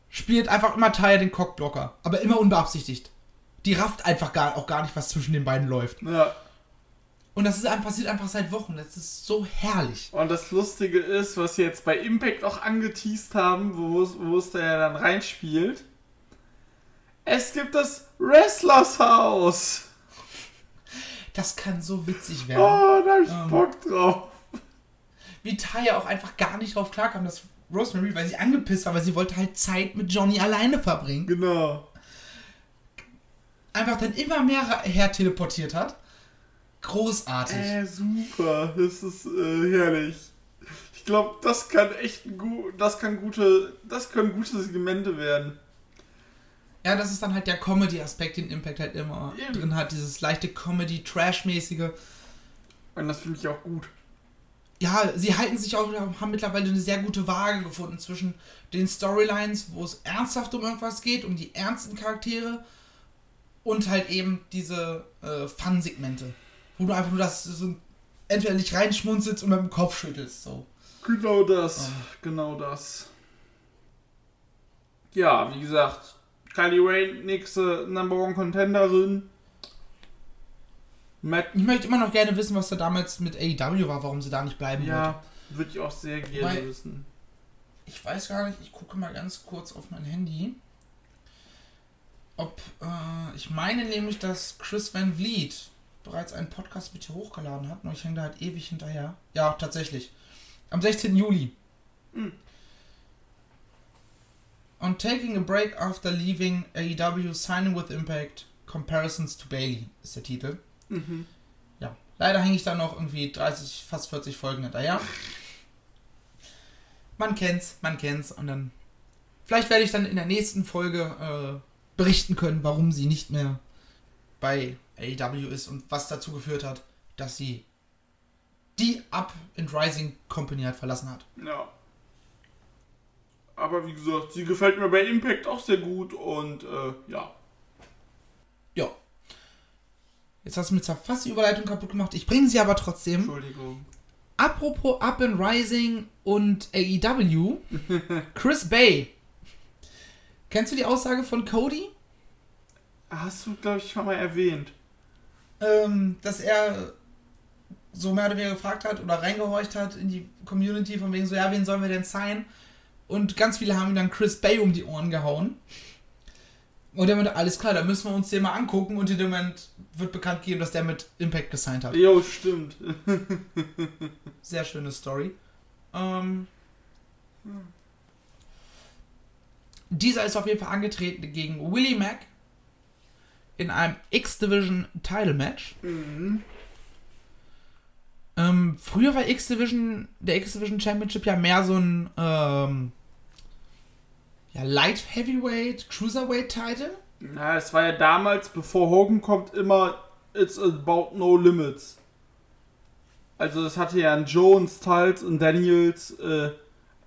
Speaker 3: spielt einfach immer Teil den Cockblocker, aber immer unbeabsichtigt. Die rafft einfach gar, auch gar nicht, was zwischen den beiden läuft.
Speaker 4: Ja.
Speaker 3: Und das ist einfach, passiert einfach seit Wochen. Das ist so herrlich.
Speaker 4: Und das Lustige ist, was sie jetzt bei Impact auch angeteased haben, wo es, da ja dann reinspielt. Es gibt das Wrestlers Haus.
Speaker 3: Das kann so witzig werden.
Speaker 4: Oh, da hab ich
Speaker 3: Ähm.
Speaker 4: Bock drauf.
Speaker 3: Wie Taya auch einfach gar nicht drauf klarkam, dass Rosemary, weil sie angepisst war, weil sie wollte halt Zeit mit Johnny alleine verbringen,
Speaker 4: Genau.
Speaker 3: einfach dann immer mehr her teleportiert hat. Großartig.
Speaker 4: Äh, super. Das ist äh, herrlich. Ich glaube, das kann echt ein gu das kann gute, das können gute Segmente werden.
Speaker 3: Ja, das ist dann halt der Comedy-Aspekt, den Impact halt immer
Speaker 4: Eben.
Speaker 3: drin hat. Dieses leichte Comedy-Trash-mäßige.
Speaker 4: Und das finde ich auch gut.
Speaker 3: ja, sie halten sich auch, haben mittlerweile eine sehr gute Waage gefunden zwischen den Storylines, wo es ernsthaft um irgendwas geht, um die ernsten Charaktere und halt eben diese äh, Fun-Segmente, wo du einfach nur das so entweder nicht reinschmunzelst und mit dem Kopf schüttelst. So.
Speaker 4: Genau das. Genau das. Ja, wie gesagt, Kylie Ray, nächste Number One Contenderin. Matt,
Speaker 3: Ich möchte immer noch gerne wissen, was da damals mit AEW war, warum sie da nicht bleiben wollte.
Speaker 4: ja, würde ich auch sehr gerne
Speaker 3: Weil-
Speaker 4: wissen.
Speaker 3: Ich weiß gar nicht, ich gucke mal ganz kurz auf mein Handy. Ob, äh, ich meine nämlich, dass Chris Van Vliet bereits einen Podcast mit dir hochgeladen hat, nur ich hänge da halt ewig hinterher. Ja, tatsächlich. Am 16. Juli.
Speaker 4: Hm.
Speaker 3: On taking a break after leaving AEW, signing with Impact, Comparisons to Bailey ist der Titel.
Speaker 4: Mhm.
Speaker 3: Ja, leider hänge ich da noch irgendwie 30, fast 40 Folgen hinterher. Man kennt's, man kennt's und dann. Vielleicht werde ich dann in der nächsten Folge äh, berichten können, warum sie nicht mehr bei AEW ist und was dazu geführt hat, dass sie die Up and Rising Company halt verlassen hat.
Speaker 4: Ja. Aber wie gesagt, sie gefällt mir bei Impact auch sehr gut und äh, ja.
Speaker 3: Ja. Jetzt hast du mir zwar fast die Überleitung kaputt gemacht, ich bringe sie aber trotzdem.
Speaker 4: Entschuldigung.
Speaker 3: Apropos Up and Rising und AEW, Chris Bay. Kennst du die Aussage von Cody?
Speaker 4: Hast du, glaube ich, schon mal erwähnt.
Speaker 3: Ähm, dass er so mehr oder weniger gefragt hat oder reingehorcht hat in die Community von wegen so, ja, wen sollen wir denn sein? Und ganz viele haben ihm dann Chris Bay um die Ohren gehauen. Und der meinte, alles klar, da müssen wir uns den mal angucken. Und in dem Moment wird bekannt gegeben, dass der mit Impact gesigned hat.
Speaker 4: Jo, stimmt.
Speaker 3: Sehr schöne Story. Ähm, dieser ist auf jeden Fall angetreten gegen Willie Mack in einem X-Division Title Match.
Speaker 4: Mhm.
Speaker 3: Ähm, früher war X-Division, der X-Division Championship ja mehr so ein ähm, ja, Light Heavyweight, Cruiserweight Title.
Speaker 4: Na, es war ja damals, bevor Hogan kommt, immer It's about no limits. Also es hatte ja einen Jones, Styles und Daniels, äh,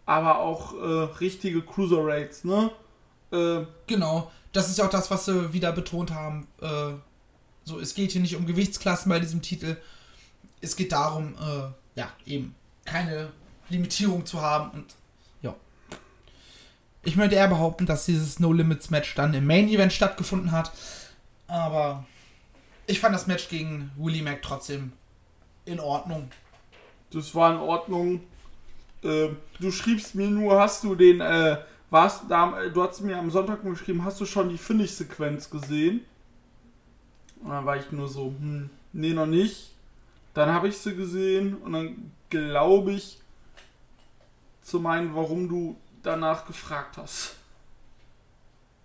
Speaker 4: aber auch äh, richtige Cruiserweights, ne? Äh,
Speaker 3: Genau, das ist ja auch das, was sie wieder betont haben. Äh, so, es geht hier nicht um Gewichtsklassen bei diesem Titel. Es geht darum, äh, ja, eben keine Limitierung zu haben und. Ich möchte eher behaupten, dass dieses No Limits Match dann im Main Event stattgefunden hat. Aber ich fand das Match gegen Willie Mack trotzdem in Ordnung.
Speaker 4: das war in Ordnung. Äh, du schriebst mir nur, hast du den, äh, warst da, du hast mir am Sonntag geschrieben, hast du schon die Finish-Sequenz gesehen? Und dann war ich nur so, hm, nee, noch nicht. Dann habe ich sie gesehen und dann glaube ich zu meinen, warum du danach gefragt hast.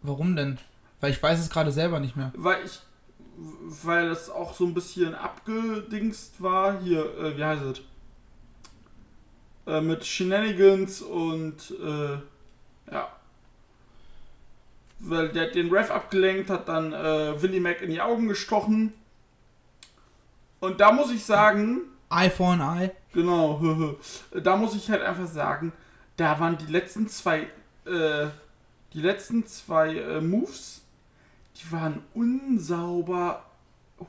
Speaker 3: Warum denn? Weil ich weiß es gerade selber nicht mehr.
Speaker 4: Weil ich, weil das auch so ein bisschen abgedingst war. Hier, äh, wie heißt es? Äh, mit Shenanigans und, äh, ja. Weil der hat den Ref abgelenkt, hat dann äh, Willie Mac in die Augen gestochen. Und da muss ich sagen,
Speaker 3: Eye for an Eye.
Speaker 4: Genau, da muss ich halt einfach sagen, da waren die letzten zwei, äh, die letzten zwei äh, Moves, die waren unsauber.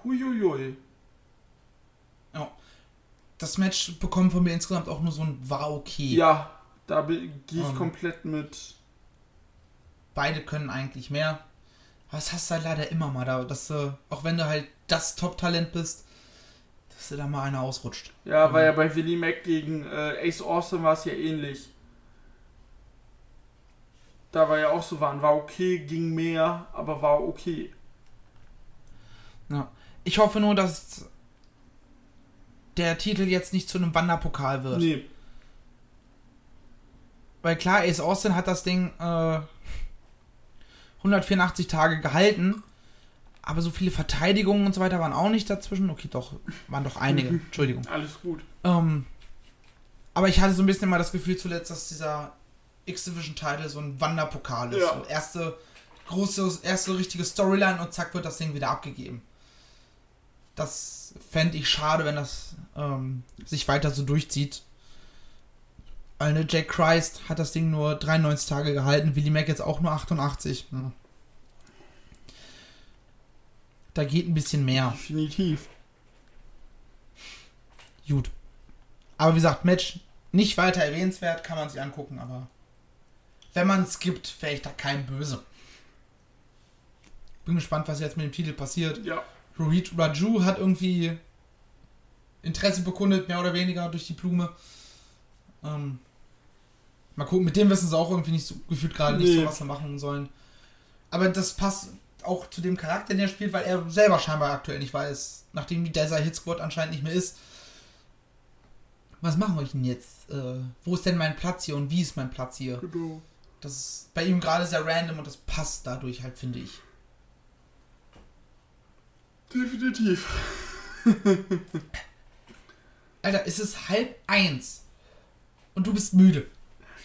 Speaker 4: Huiuiui.
Speaker 3: Ja. Das Match bekommt von mir insgesamt auch nur so ein war okay.
Speaker 4: Ja, da gehe ich
Speaker 3: Ähm.
Speaker 4: komplett mit.
Speaker 3: Beide können eigentlich mehr. Aber das hast du halt leider immer mal da, dass du, auch wenn du halt das Top-Talent bist, dass du da mal einer ausrutscht.
Speaker 4: Ja, war ja bei Willie Mac gegen äh, Ace Austin war es ja ähnlich. Da war ja auch so, waren, war okay, ging mehr, aber war okay.
Speaker 3: Ja. Ich hoffe nur, dass der Titel jetzt nicht zu einem Wanderpokal wird.
Speaker 4: Nee,
Speaker 3: Weil klar, Ace Austin hat das Ding äh, 184 Tage gehalten, aber so viele Verteidigungen und so weiter waren auch nicht dazwischen. Okay, doch, waren doch einige. Entschuldigung.
Speaker 4: alles gut.
Speaker 3: Ähm, aber ich hatte so ein bisschen immer das Gefühl zuletzt, dass dieser X-Division-Title so ein Wanderpokal ist.
Speaker 4: Ja.
Speaker 3: So erste große, erste richtige Storyline und zack wird das Ding wieder abgegeben. Das fände ich schade, wenn das ähm, sich weiter so durchzieht. Weil ne, Jack Christ hat das Ding nur 93 Tage gehalten, Willie Mack jetzt auch nur 88. Hm. Da geht ein bisschen mehr.
Speaker 4: Definitiv.
Speaker 3: Gut. Aber wie gesagt, Match nicht weiter erwähnenswert, kann man sich angucken, aber wenn man es gibt, wäre ich da kein Böse. Bin gespannt, was jetzt mit dem Titel passiert.
Speaker 4: Ja.
Speaker 3: Rohit Raju hat irgendwie Interesse bekundet, mehr oder weniger durch die Blume. Ähm, mal gucken, mit dem wissen sie auch irgendwie nicht so gefühlt gerade nicht
Speaker 4: Nee.
Speaker 3: so, was sie machen sollen. Aber das passt auch zu dem Charakter, den er spielt, weil er selber scheinbar aktuell nicht weiß, nachdem die Desert Hit Squad anscheinend nicht mehr ist. Was machen wir denn jetzt? Äh, wo ist denn mein Platz hier und wie ist mein Platz hier?
Speaker 4: Genau.
Speaker 3: Das ist bei ihm gerade sehr random und das passt dadurch halt, finde ich.
Speaker 4: Definitiv.
Speaker 3: Alter, es ist halb eins. Und du bist müde.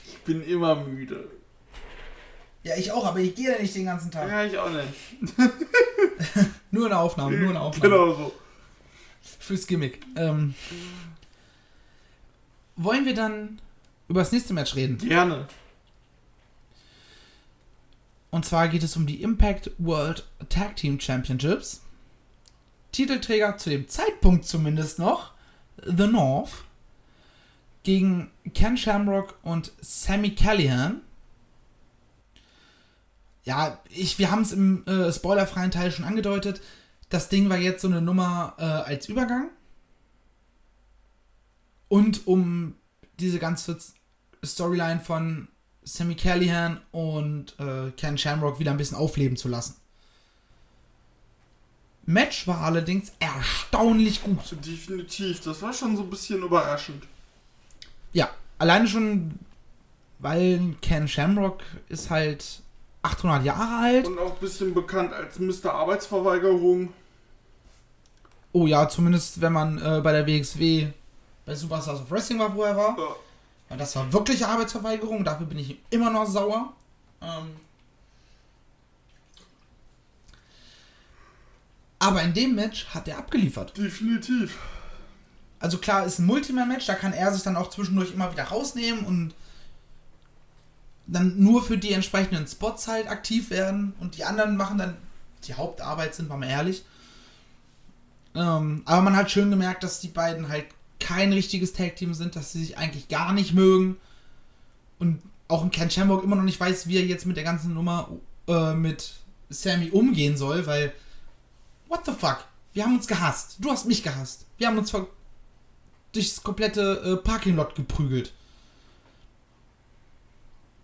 Speaker 4: Ich bin immer müde.
Speaker 3: Ja, ich auch, aber ich gehe ja nicht den ganzen Tag.
Speaker 4: Ja, ich auch nicht.
Speaker 3: Nur eine Aufnahme, nur eine Aufnahme.
Speaker 4: Genau so.
Speaker 3: Fürs Gimmick. Ähm, wollen wir dann über das nächste Match reden?
Speaker 4: Gerne.
Speaker 3: Und zwar geht es um die Impact World Tag Team Championships. Titelträger zu dem Zeitpunkt zumindest noch The North gegen Ken Shamrock und Sammy Callahan. Ja, ich, wir haben es im äh, spoilerfreien Teil schon angedeutet. Das Ding war jetzt so eine Nummer äh, als Übergang. Und um diese ganze Storyline von Sammy Callahan und äh, Ken Shamrock wieder ein bisschen aufleben zu lassen. Match war allerdings erstaunlich gut.
Speaker 4: Definitiv. Das war schon so ein bisschen überraschend.
Speaker 3: Ja, alleine schon, weil Ken Shamrock ist halt 800 Jahre alt.
Speaker 4: Und auch ein bisschen bekannt als Mr. Arbeitsverweigerung.
Speaker 3: Oh ja, zumindest wenn man äh, bei der WXW bei Superstars of Wrestling war, wo er war.
Speaker 4: Ja.
Speaker 3: Das war wirkliche Arbeitsverweigerung. Dafür bin ich immer noch sauer. Ähm Aber in dem Match hat er abgeliefert.
Speaker 4: Definitiv.
Speaker 3: Also klar, ist ein Multiman-Match, da kann er sich dann auch zwischendurch immer wieder rausnehmen und dann nur für die entsprechenden Spots halt aktiv werden und die anderen machen dann die Hauptarbeit, sind wir mal ehrlich. Ähm, aber man hat schön gemerkt, dass die beiden halt kein richtiges Tag-Team sind, dass sie sich eigentlich gar nicht mögen und auch ein Ken Shamrock immer noch nicht weiß, wie er jetzt mit der ganzen Nummer äh, mit Sammy umgehen soll, weil what the fuck? Wir haben uns gehasst. Du hast mich gehasst. Wir haben uns ver durchs komplette äh, Parking-Lot geprügelt.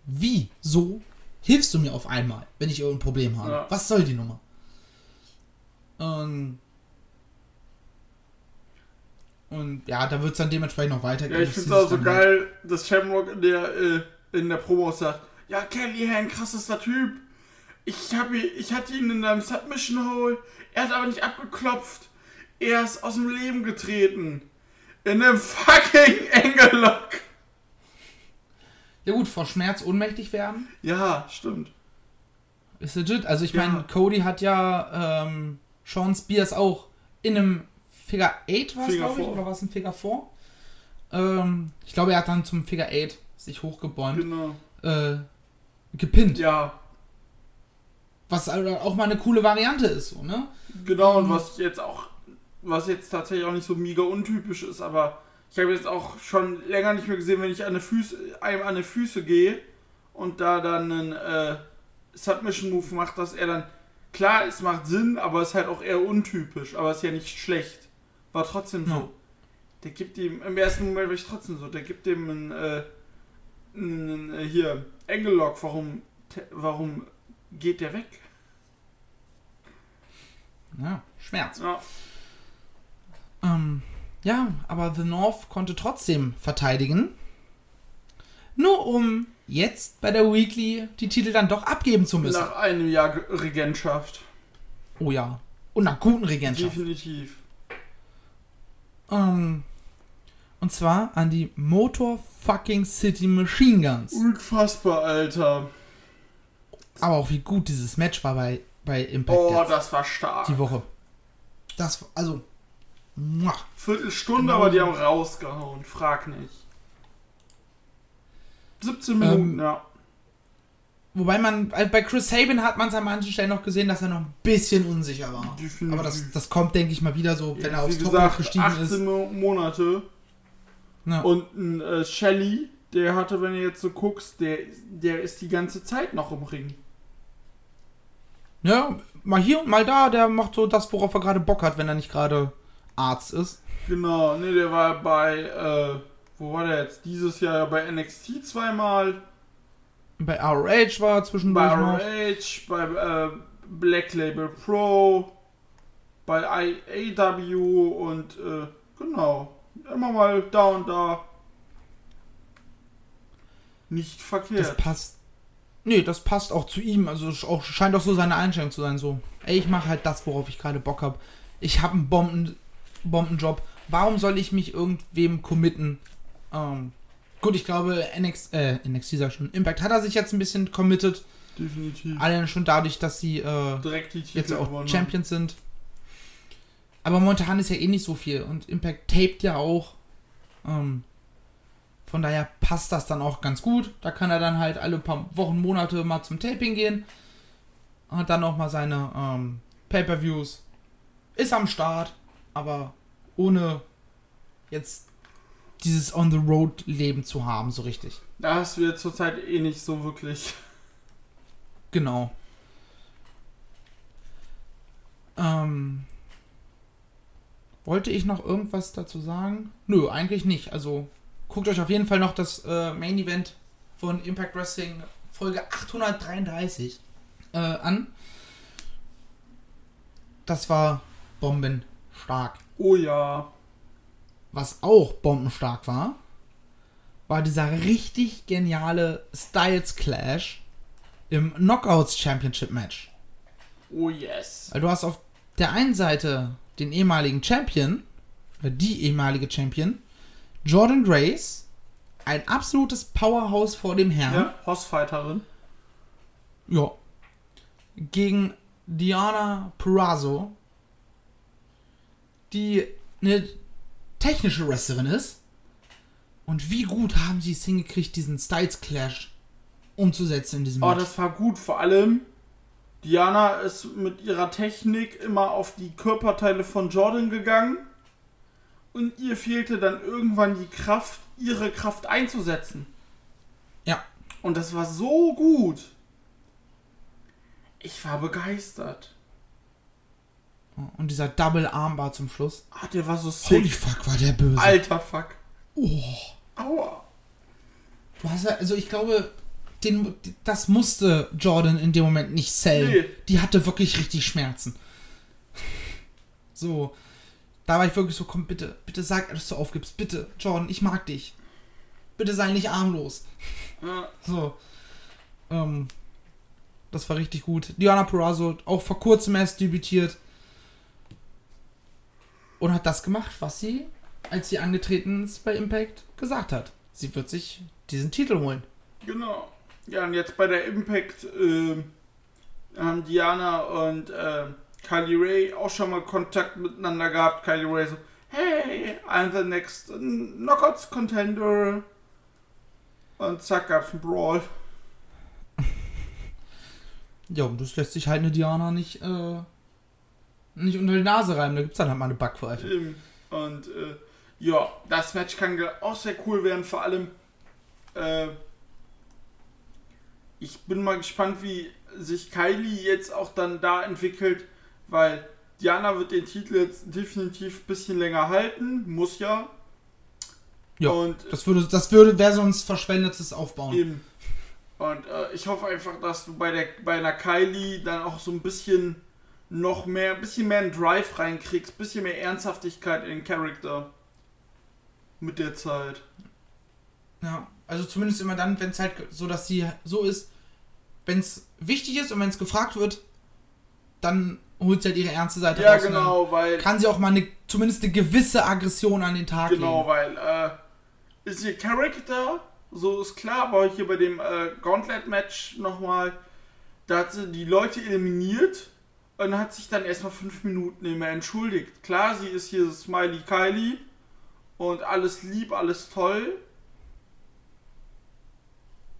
Speaker 3: Wie? So? Hilfst du mir auf einmal, wenn ich irgendein Problem habe?
Speaker 4: Ja.
Speaker 3: Was soll die Nummer? Ähm, und ja, da wird es dann dementsprechend noch weitergehen.
Speaker 4: Ja, ich finde es auch so
Speaker 3: dann halt-
Speaker 4: geil, dass Shamrock in der, äh, in der Promo auch sagt, ja, Kelly, ein krassester Typ. Ich, hab, ihn- ich hatte ihn in einem Submission Hole, er hat aber nicht abgeklopft. Er ist aus dem Leben getreten. In einem fucking Engellock.
Speaker 3: Ja gut, vor Schmerz ohnmächtig werden
Speaker 4: Ja, stimmt.
Speaker 3: ist legit. Also ich
Speaker 4: Ja.
Speaker 3: meine, Cody hat ja ähm, Sean Spears auch in einem Figure 8 war es, glaube ich, oder war es ein Figure 4? Ähm, ich glaube, er hat dann zum Figure 8 sich hochgebäumt,
Speaker 4: Genau.
Speaker 3: äh, gepinnt.
Speaker 4: Ja,
Speaker 3: Was halt auch mal eine coole Variante ist, so, ne?
Speaker 4: genau. Und was jetzt auch, was jetzt tatsächlich auch nicht so mega untypisch ist, aber ich habe jetzt auch schon länger nicht mehr gesehen, wenn ich an Füße, einem an die Füße gehe und da dann einen äh, Submission-Move macht, dass er dann, klar, es macht Sinn, aber es ist halt auch eher untypisch, aber es ist ja nicht schlecht. War trotzdem so.
Speaker 3: Ja.
Speaker 4: Der gibt ihm, im ersten Moment war ich trotzdem so, der gibt ihm einen, äh, einen äh, hier, Engellock, warum, warum geht der weg?
Speaker 3: Ja, Schmerz.
Speaker 4: Ja.
Speaker 3: Ähm, ja, aber The North konnte trotzdem verteidigen. Nur um jetzt bei der Weekly die Titel dann doch abgeben zu müssen.
Speaker 4: Nach einem Jahr Ge- Regentschaft.
Speaker 3: Oh ja. Und nach guten Regentschaft.
Speaker 4: Definitiv.
Speaker 3: Ähm, und zwar an die Motor fucking City Machine Guns.
Speaker 4: Unfassbar, Alter.
Speaker 3: Aber auch wie gut dieses Match war bei, bei Impact
Speaker 4: Oh, das war stark.
Speaker 3: die Woche. Das, also, muah.
Speaker 4: Viertelstunde,
Speaker 3: Genau
Speaker 4: aber die haben rausgehauen. Frag nicht. 17 Minuten,
Speaker 3: Ähm,
Speaker 4: ja.
Speaker 3: Wobei man, also bei Chris Sabin hat man es an manchen Stellen noch gesehen, dass er noch ein bisschen unsicher war. Aber das, das kommt, denke ich mal, wieder so, wenn er
Speaker 4: Wie
Speaker 3: aufs Top gestiegen
Speaker 4: 18
Speaker 3: ist.
Speaker 4: Mo- Monate.
Speaker 3: Ja.
Speaker 4: Und ein äh, Shelly, der hatte, wenn du jetzt so guckst, der, der ist die ganze Zeit noch im Ring.
Speaker 3: ja, mal hier und mal da, der macht so das, worauf er gerade Bock hat, wenn er nicht gerade Arzt ist.
Speaker 4: Genau, ne, der war bei, äh, wo war der jetzt? Dieses Jahr bei NXT zweimal,
Speaker 3: Bei ROH war zwischendurch
Speaker 4: bei
Speaker 3: noch.
Speaker 4: ROH, bei äh, Black Label Pro, bei AEW und, äh, genau, immer mal da und da. Nicht verkehrt.
Speaker 3: Das passt. Nee, das passt auch zu ihm. Also auch, scheint auch so seine Einstellung zu sein. So, ey, ich mache halt das, worauf ich gerade Bock habe. Ich habe einen Bomben, Bombenjob. Warum soll ich mich irgendwem committen? Ähm, gut, ich glaube, NX, äh, NXT sag schon. Impact hat er sich jetzt ein bisschen committed.
Speaker 4: Definitiv.
Speaker 3: Allein schon dadurch, dass sie äh,
Speaker 4: Direkt die Titel
Speaker 3: jetzt auch Champions sind. Aber momentan ist ja eh nicht so viel. Und Impact taped ja auch. Ähm, von daher passt das dann auch ganz gut. Da kann er dann halt alle paar Wochen, Monate mal zum Taping gehen. Hat dann auch mal seine ähm, Pay-Per-Views. Ist am Start, aber ohne jetzt dieses On-the-Road-Leben zu haben, so richtig.
Speaker 4: Da hast du jetzt zurzeit eh nicht so wirklich.
Speaker 3: Genau. Ähm, wollte ich noch irgendwas dazu sagen? Nö, eigentlich nicht. Also guckt euch auf jeden Fall noch das äh, Main Event von Impact Wrestling Folge 833 äh, an. Das war bombenstark.
Speaker 4: Oh ja.
Speaker 3: Was auch bombenstark war, war dieser richtig geniale Styles Clash im Knockouts Championship Match.
Speaker 4: Oh yes.
Speaker 3: Weil du hast auf der einen Seite den ehemaligen Champion, oder die ehemalige Champion, Jordan Grace, ein absolutes Powerhouse vor dem Herrn.
Speaker 4: Ja, Hossfighterin.
Speaker 3: Ja. Gegen Diana Purrazzo, die eine technische Wrestlerin ist. Und wie gut haben sie es hingekriegt, diesen Styles Clash umzusetzen in diesem
Speaker 4: Oh,
Speaker 3: Match.
Speaker 4: das war gut. Vor allem, Diana ist mit ihrer Technik immer auf die Körperteile von Jordan gegangen. Und ihr fehlte dann irgendwann die Kraft, ihre Kraft einzusetzen.
Speaker 3: Ja.
Speaker 4: Und das war so gut. Ich war begeistert.
Speaker 3: Und dieser Double Armbar zum Schluss.
Speaker 4: Ah, der war so
Speaker 3: Holy
Speaker 4: sick.
Speaker 3: fuck, war der böse.
Speaker 4: Alter Fuck.
Speaker 3: Oh.
Speaker 4: Aua.
Speaker 3: Du hast ja, also ich glaube, den, das musste Jordan in dem Moment nicht sellen.
Speaker 4: Nee.
Speaker 3: Die hatte wirklich richtig Schmerzen. So. Da war ich wirklich so, komm, bitte, bitte sag, dass du aufgibst. Bitte, Jordan, ich mag dich. Bitte sei nicht armlos.
Speaker 4: Ja.
Speaker 3: So. Ähm, das war richtig gut. Diana Purrazzo auch vor kurzem erst debütiert. Und hat das gemacht, was sie, als sie angetreten ist bei Impact, gesagt hat. Sie wird sich diesen Titel holen.
Speaker 4: Genau. Ja, und jetzt bei der Impact äh, haben Diana und äh, Kylie Ray auch schon mal Kontakt miteinander gehabt. Kylie Ray so, hey, I'm the next Knockouts Contender. Und zack, gab's einen Brawl.
Speaker 3: Ja, und das lässt sich halt eine Diana nicht, äh, nicht unter die Nase reiben. Da gibt's dann halt mal eine Backpfeife.
Speaker 4: Ähm, Und äh, ja, das Match kann auch sehr cool werden. Vor allem, äh, ich bin mal gespannt, wie sich Kylie jetzt auch dann da entwickelt, weil Diana wird den Titel jetzt definitiv ein bisschen länger halten, muss ja.
Speaker 3: Ja,
Speaker 4: Und
Speaker 3: das würde, das würde, wäre sonst verschwendetes Aufbauen.
Speaker 4: Eben. Und äh, ich hoffe einfach, dass du bei der bei einer Kylie dann auch so ein bisschen noch mehr, ein bisschen mehr einen Drive reinkriegst, ein bisschen mehr Ernsthaftigkeit in den Charakter. Mit der Zeit.
Speaker 3: Ja, also zumindest immer dann, wenn es halt so, dass sie so ist, wenn es wichtig ist und wenn es gefragt wird, dann holt sie halt ihre ernste Seite
Speaker 4: Ja,
Speaker 3: raus. und
Speaker 4: genau, weil.
Speaker 3: Kann sie auch mal eine, zumindest eine gewisse Aggression an den Tag
Speaker 4: Genau,
Speaker 3: legen.
Speaker 4: weil äh, ist ihr Charakter, so ist klar, aber hier bei dem äh, Gauntlet-Match nochmal, da hat sie die Leute eliminiert und hat sich dann erstmal fünf Minuten mehr entschuldigt. Klar, sie ist hier Smiley Kylie und alles lieb, alles toll.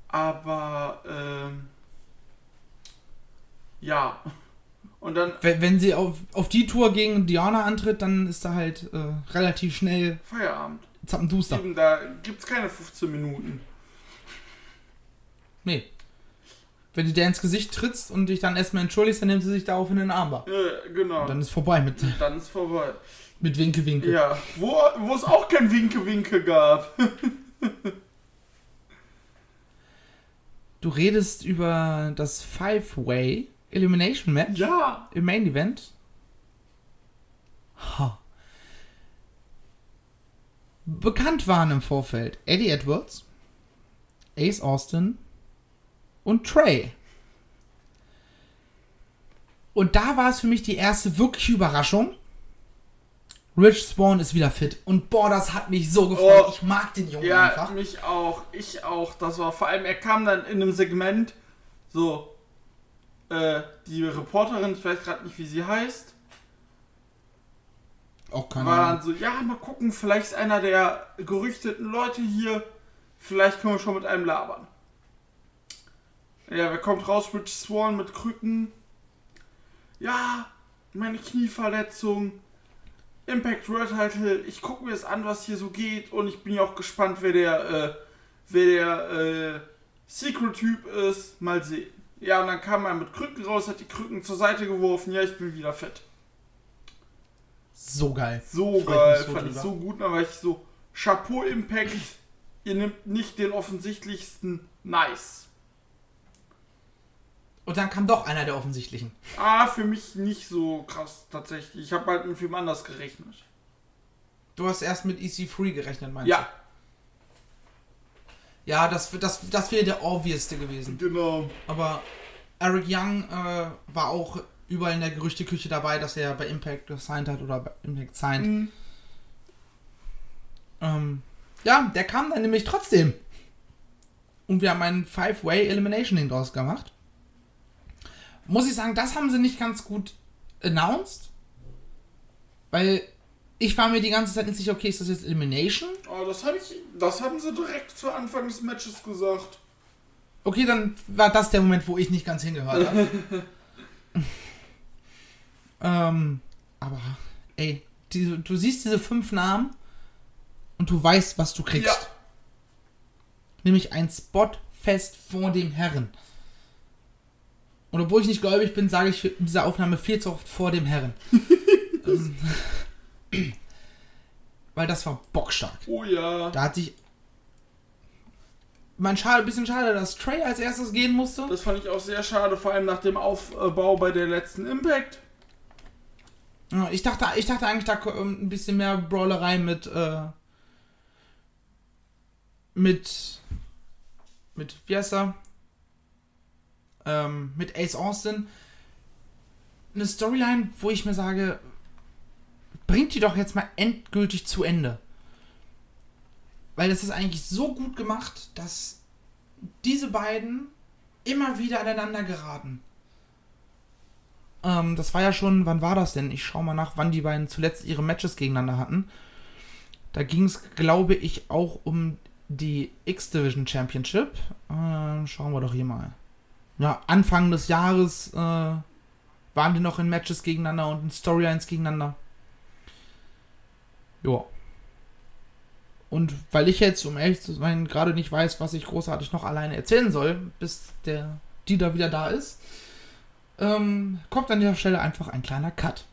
Speaker 4: Aber, ähm, ja. Und dann
Speaker 3: Wenn, wenn sie auf, auf die Tour gegen Diana antritt, dann ist da halt äh, relativ schnell
Speaker 4: Feierabend.
Speaker 3: Zappenduster.
Speaker 4: Eben, da gibt's keine 15 Minuten.
Speaker 3: Nee. Wenn du dir ins Gesicht trittst und dich dann erstmal entschuldigst, dann nimmt sie sich da auf in den Armbar.
Speaker 4: Äh, genau.
Speaker 3: Und dann ist vorbei mit,
Speaker 4: Dann ist vorbei.
Speaker 3: mit Winke, Winke.
Speaker 4: Ja, wo, wo es auch kein Winke-Winke gab.
Speaker 3: Du redest über das Five-Way Elimination Match
Speaker 4: ja.
Speaker 3: im Main Event. Ha. Bekannt waren im Vorfeld Eddie Edwards, Ace Austin und Trey. Und da war es für mich die erste wirkliche Überraschung. Rich Spawn ist wieder fit. Und boah, das hat mich so gefreut.
Speaker 4: Oh.
Speaker 3: ich mag den Jungen
Speaker 4: Ja,
Speaker 3: einfach.
Speaker 4: mich auch. Ich auch. Das war vor allem, er kam dann in einem Segment, so, äh, die Reporterin, ich weiß gerade nicht, wie sie heißt,
Speaker 3: Auch keine
Speaker 4: war dann so, ja, mal gucken, vielleicht ist einer der gerüchteten Leute hier, vielleicht können wir schon mit einem labern. Ja, wer kommt raus? Rich Swan mit Krücken. Ja, meine Knieverletzung. Impact World Title. Ich gucke mir das an, was hier so geht. Und ich bin ja auch gespannt, wer der, äh, wer der äh, Secret-Typ ist. Mal sehen. Ja, und dann kam er mit Krücken raus, hat die Krücken zur Seite geworfen. Ja, ich bin wieder fit.
Speaker 3: So geil.
Speaker 4: So
Speaker 3: Freu ich
Speaker 4: geil,
Speaker 3: so
Speaker 4: fand ich
Speaker 3: drüber.
Speaker 4: so gut. Da war ich so, Chapeau Impact. Ihr nehmt nicht den offensichtlichsten. Nice.
Speaker 3: Und dann kam doch einer der offensichtlichen.
Speaker 4: Ah, für mich nicht so krass tatsächlich. Ich habe halt mit Film anders gerechnet.
Speaker 3: Du hast erst mit EC3 gerechnet, meinst
Speaker 4: Ja,
Speaker 3: du? Ja, das, das, das wäre der obviousste gewesen.
Speaker 4: genau.
Speaker 3: Aber Eric Young äh, war auch überall in der Gerüchteküche dabei, dass er bei Impact gesigned hat oder bei Impact signed.
Speaker 4: Mhm.
Speaker 3: Ähm, ja, der kam dann nämlich trotzdem. Und wir haben einen Five-Way Elimination Ding draus gemacht. Muss ich sagen, das haben sie nicht ganz gut announced. Weil ich war mir die ganze Zeit nicht sicher, okay, ist das jetzt Elimination?
Speaker 4: Oh, das, hab ich, das haben sie direkt zu Anfang des Matches gesagt.
Speaker 3: Okay, dann war das der Moment, wo ich nicht ganz hingehört habe. ähm, aber, ey, die, du siehst diese fünf Namen und du weißt, was du kriegst.
Speaker 4: Ja.
Speaker 3: Nämlich ein Spot fest vor dem Herren. Und obwohl ich nicht gläubig bin, sage ich in dieser Aufnahme viel zu oft vor dem Herren. ähm, weil das war bockstark.
Speaker 4: Oh ja.
Speaker 3: Da hat sich. Mein schade, bisschen schade, dass Trey als erstes gehen musste.
Speaker 4: Das fand ich auch sehr schade, vor allem nach dem Aufbau bei der letzten Impact.
Speaker 3: Ich dachte, ich dachte eigentlich, da kommt ein bisschen mehr Brawlerei mit, äh, mit, mit, wie heißt er? Ähm, mit Ace Austin. Eine Storyline, wo ich mir sage, bringt die doch jetzt mal endgültig zu Ende. Weil es ist eigentlich so gut gemacht, dass diese beiden immer wieder aneinander geraten. Ähm, das war ja schon, wann war das denn? Ich schau mal nach, wann die beiden zuletzt ihre Matches gegeneinander hatten. Da ging es, glaube ich, auch um die X-Division Championship. Äh, schauen wir doch hier mal. Ja, Anfang des Jahres äh, waren die noch in Matches gegeneinander und in Storylines gegeneinander. Ja. Und weil ich jetzt, um ehrlich zu sein, gerade nicht weiß, was ich großartig noch alleine erzählen soll, bis der die da wieder da ist, ähm, kommt an dieser Stelle einfach ein kleiner Cut.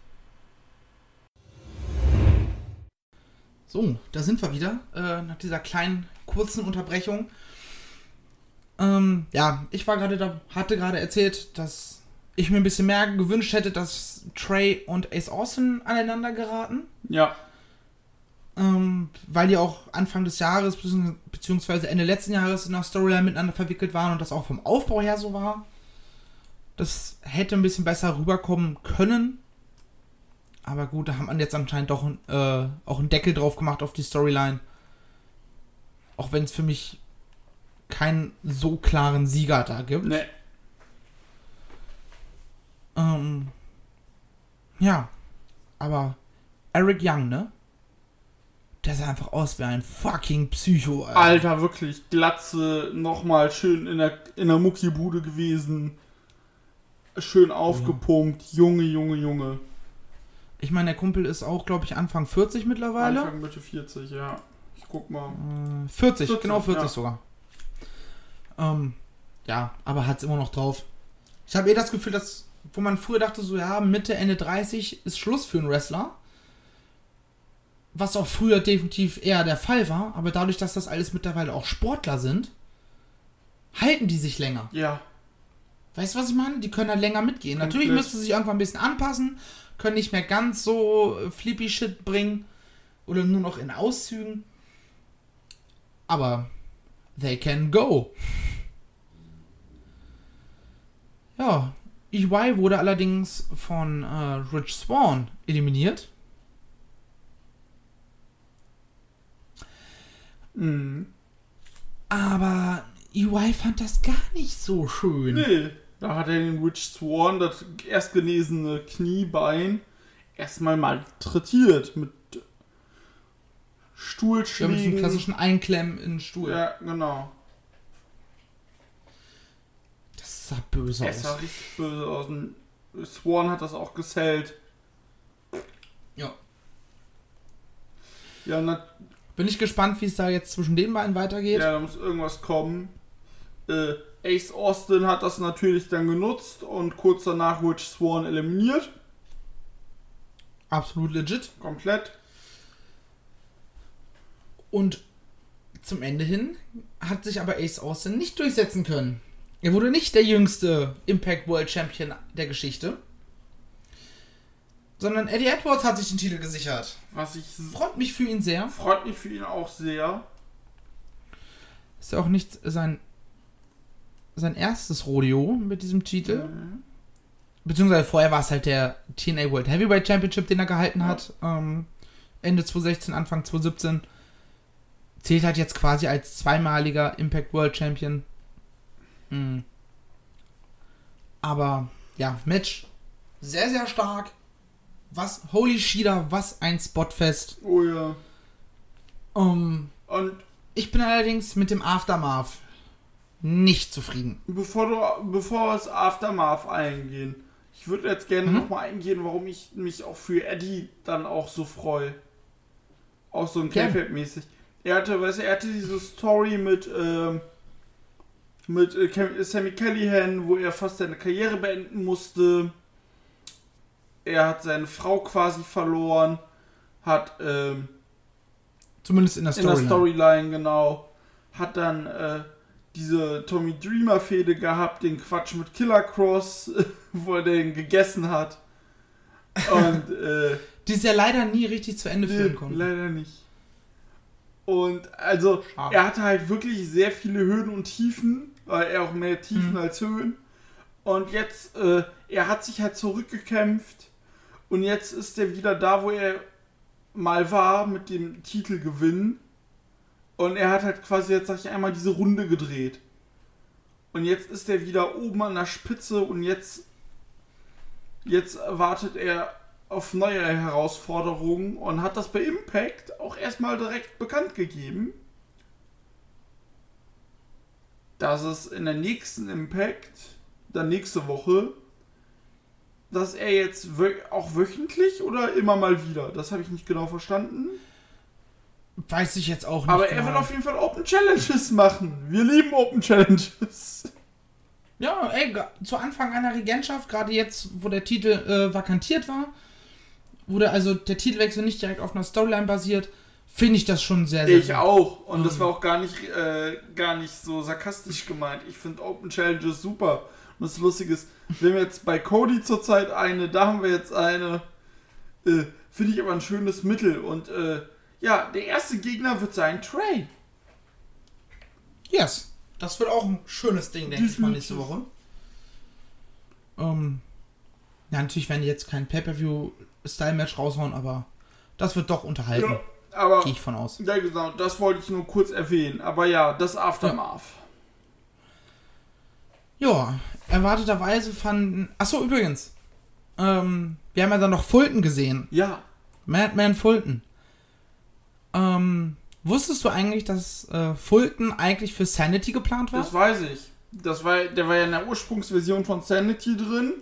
Speaker 3: So, da sind wir wieder, äh, nach dieser kleinen, kurzen Unterbrechung. Ähm, ja, ich war gerade da, hatte gerade erzählt, dass ich mir ein bisschen mehr gewünscht hätte, dass Trey und Ace Austin aneinander geraten.
Speaker 4: Ja.
Speaker 3: Ähm, weil die auch Anfang des Jahres beziehungs- beziehungsweise Ende letzten Jahres in der Storyline miteinander verwickelt waren und das auch vom Aufbau her so war. Das hätte ein bisschen besser rüberkommen können. Aber gut, da haben man jetzt anscheinend doch äh, auch einen Deckel drauf gemacht auf die Storyline. Auch wenn es für mich keinen so klaren Sieger da gibt.
Speaker 4: Ne.
Speaker 3: Ähm, ja, aber Eric Young, ne? Der sah einfach aus wie ein fucking Psycho, Alter.
Speaker 4: Alter, wirklich, Glatze, nochmal schön in der, in der Muckibude gewesen. Schön aufgepumpt. Junge, Junge, Junge.
Speaker 3: Ich meine, der Kumpel ist auch, glaube ich, Anfang 40 mittlerweile.
Speaker 4: Anfang Mitte 40, ja. Ich guck mal.
Speaker 3: 40,
Speaker 4: 40,
Speaker 3: genau 40
Speaker 4: ja.
Speaker 3: sogar. Ähm, ja, aber hat's immer noch drauf. Ich habe eh das Gefühl, dass, wo man früher dachte, so, ja, Mitte, Ende 30 ist Schluss für einen Wrestler. Was auch früher definitiv eher der Fall war, aber dadurch, dass das alles mittlerweile auch Sportler sind, halten die sich länger.
Speaker 4: Ja.
Speaker 3: Weißt du, was ich meine? Die können halt länger mitgehen. Natürlich
Speaker 4: Komplett.
Speaker 3: müsste sich irgendwann ein bisschen anpassen, können nicht mehr ganz so äh, flippy Shit bringen oder nur noch in Auszügen. Aber they can go. Ja, EY wurde allerdings von äh, Rich Swan eliminiert.
Speaker 4: Mhm.
Speaker 3: Aber EY fand das gar nicht so schön.
Speaker 4: Nee. Da hat er den Rich Swan, das erst genesene Kniebein, erstmal malträtiert mit
Speaker 3: Ja,
Speaker 4: Stuhlschlägen.
Speaker 3: mit diesem klassischen Einklemmen in den Stuhl.
Speaker 4: Ja, genau.
Speaker 3: Das sah böse
Speaker 4: Es sah
Speaker 3: aus.
Speaker 4: richtig böse aus. Und Swan hat das auch gesellt.
Speaker 3: Ja.
Speaker 4: Ja, na,
Speaker 3: Bin ich gespannt, wie es da jetzt zwischen den beiden weitergeht.
Speaker 4: ja, da muss irgendwas kommen. Äh, Ace Austin hat das natürlich dann genutzt und kurz danach Rich Swan eliminiert.
Speaker 3: Absolut legit.
Speaker 4: Komplett.
Speaker 3: Und zum Ende hin hat sich aber Ace Austin nicht durchsetzen können. Er wurde nicht der jüngste Impact World Champion der Geschichte. Sondern Eddie Edwards hat sich den Titel gesichert.
Speaker 4: Was ich
Speaker 3: Freut mich für ihn sehr.
Speaker 4: freut mich für ihn auch sehr.
Speaker 3: Ist ja auch nicht sein, sein erstes Rodeo mit diesem Titel.
Speaker 4: Mhm.
Speaker 3: Beziehungsweise vorher war es halt der TNA World Heavyweight Championship, den er gehalten hat. Ähm, Ende 2016, Anfang 2017. Zählt halt jetzt quasi als zweimaliger Impact World Champion. Mhm. Aber ja, Match sehr, sehr stark. Was, holy Shida, was ein Spotfest.
Speaker 4: Oh ja.
Speaker 3: Ähm,
Speaker 4: Und
Speaker 3: ich bin allerdings mit dem Aftermath nicht zufrieden.
Speaker 4: bevor, du, bevor wir das Aftermath eingehen, ich würde jetzt gerne
Speaker 3: Mhm.
Speaker 4: nochmal eingehen, warum ich mich auch für Eddie dann auch so freue. Auch so ein
Speaker 3: Gern.
Speaker 4: K-Mäßig. Er hatte, weißt du, er hatte diese Story mit, ähm, mit äh, Sammy Callahan, wo er fast seine Karriere beenden musste. Er hat seine Frau quasi verloren, hat ähm,
Speaker 3: Zumindest in der
Speaker 4: in der
Speaker 3: Storyline.
Speaker 4: Storyline, genau. Hat dann äh, diese Tommy Dreamer Fehde gehabt, den Quatsch mit Killer Cross, wo er den gegessen hat. Und äh,
Speaker 3: Die ist ja leider nie richtig zu Ende führen
Speaker 4: nee,
Speaker 3: konnten.
Speaker 4: leider nicht. Und also,
Speaker 3: Schade.
Speaker 4: er hatte halt wirklich sehr viele Höhen und Tiefen, weil er auch mehr Tiefen
Speaker 3: Mhm.
Speaker 4: als Höhen. Und jetzt, äh, er hat sich halt zurückgekämpft. Und jetzt ist er wieder da, wo er mal war mit dem Titelgewinn. Und er hat halt quasi jetzt, sag ich einmal, diese Runde gedreht. Und jetzt ist er wieder oben an der Spitze und jetzt, jetzt wartet er auf neue Herausforderungen und hat das bei Impact auch erstmal direkt bekannt gegeben, dass es in der nächsten Impact, dann nächste Woche, dass er jetzt auch wöchentlich oder immer mal wieder, das habe ich nicht genau verstanden.
Speaker 3: Weiß ich jetzt auch nicht.
Speaker 4: Aber
Speaker 3: genau.
Speaker 4: er will auf jeden Fall Open Challenges machen. Wir lieben Open Challenges.
Speaker 3: Ja, ey, zu Anfang einer Regentschaft, gerade jetzt, wo der Titel äh, vakantiert war, wurde also der Titelwechsel nicht direkt auf einer Storyline basiert, finde ich das schon sehr, sehr
Speaker 4: Ich auch. Und das
Speaker 3: Mhm.
Speaker 4: war auch gar nicht, äh, gar nicht so sarkastisch gemeint. Ich finde Open Challenges super. Und das Lustige ist, wir haben jetzt bei Cody zurzeit eine, da haben wir jetzt eine. Äh, finde ich aber ein schönes Mittel. Und äh, ja, der erste Gegner wird sein Trey.
Speaker 3: Yes. Das wird auch ein schönes Ding, denke ich mal, nächste Woche. Ähm, ja, natürlich werden die jetzt kein Pay-Per-View-Style-Match raushauen, aber das wird doch unterhalten.
Speaker 4: Ja, aber
Speaker 3: Gehe ich von aus.
Speaker 4: ja, genau, das wollte ich nur kurz erwähnen. Aber ja, das Aftermath.
Speaker 3: Ja, erwarteterweise fanden. Achso, übrigens. Ähm, wir haben ja dann noch Fulton gesehen.
Speaker 4: Ja,
Speaker 3: Madman Fulton. Ähm, wusstest du eigentlich, dass äh, Fulton eigentlich für Sanity geplant war?
Speaker 4: Das weiß ich. Das war, der war ja in der Ursprungsversion von Sanity drin.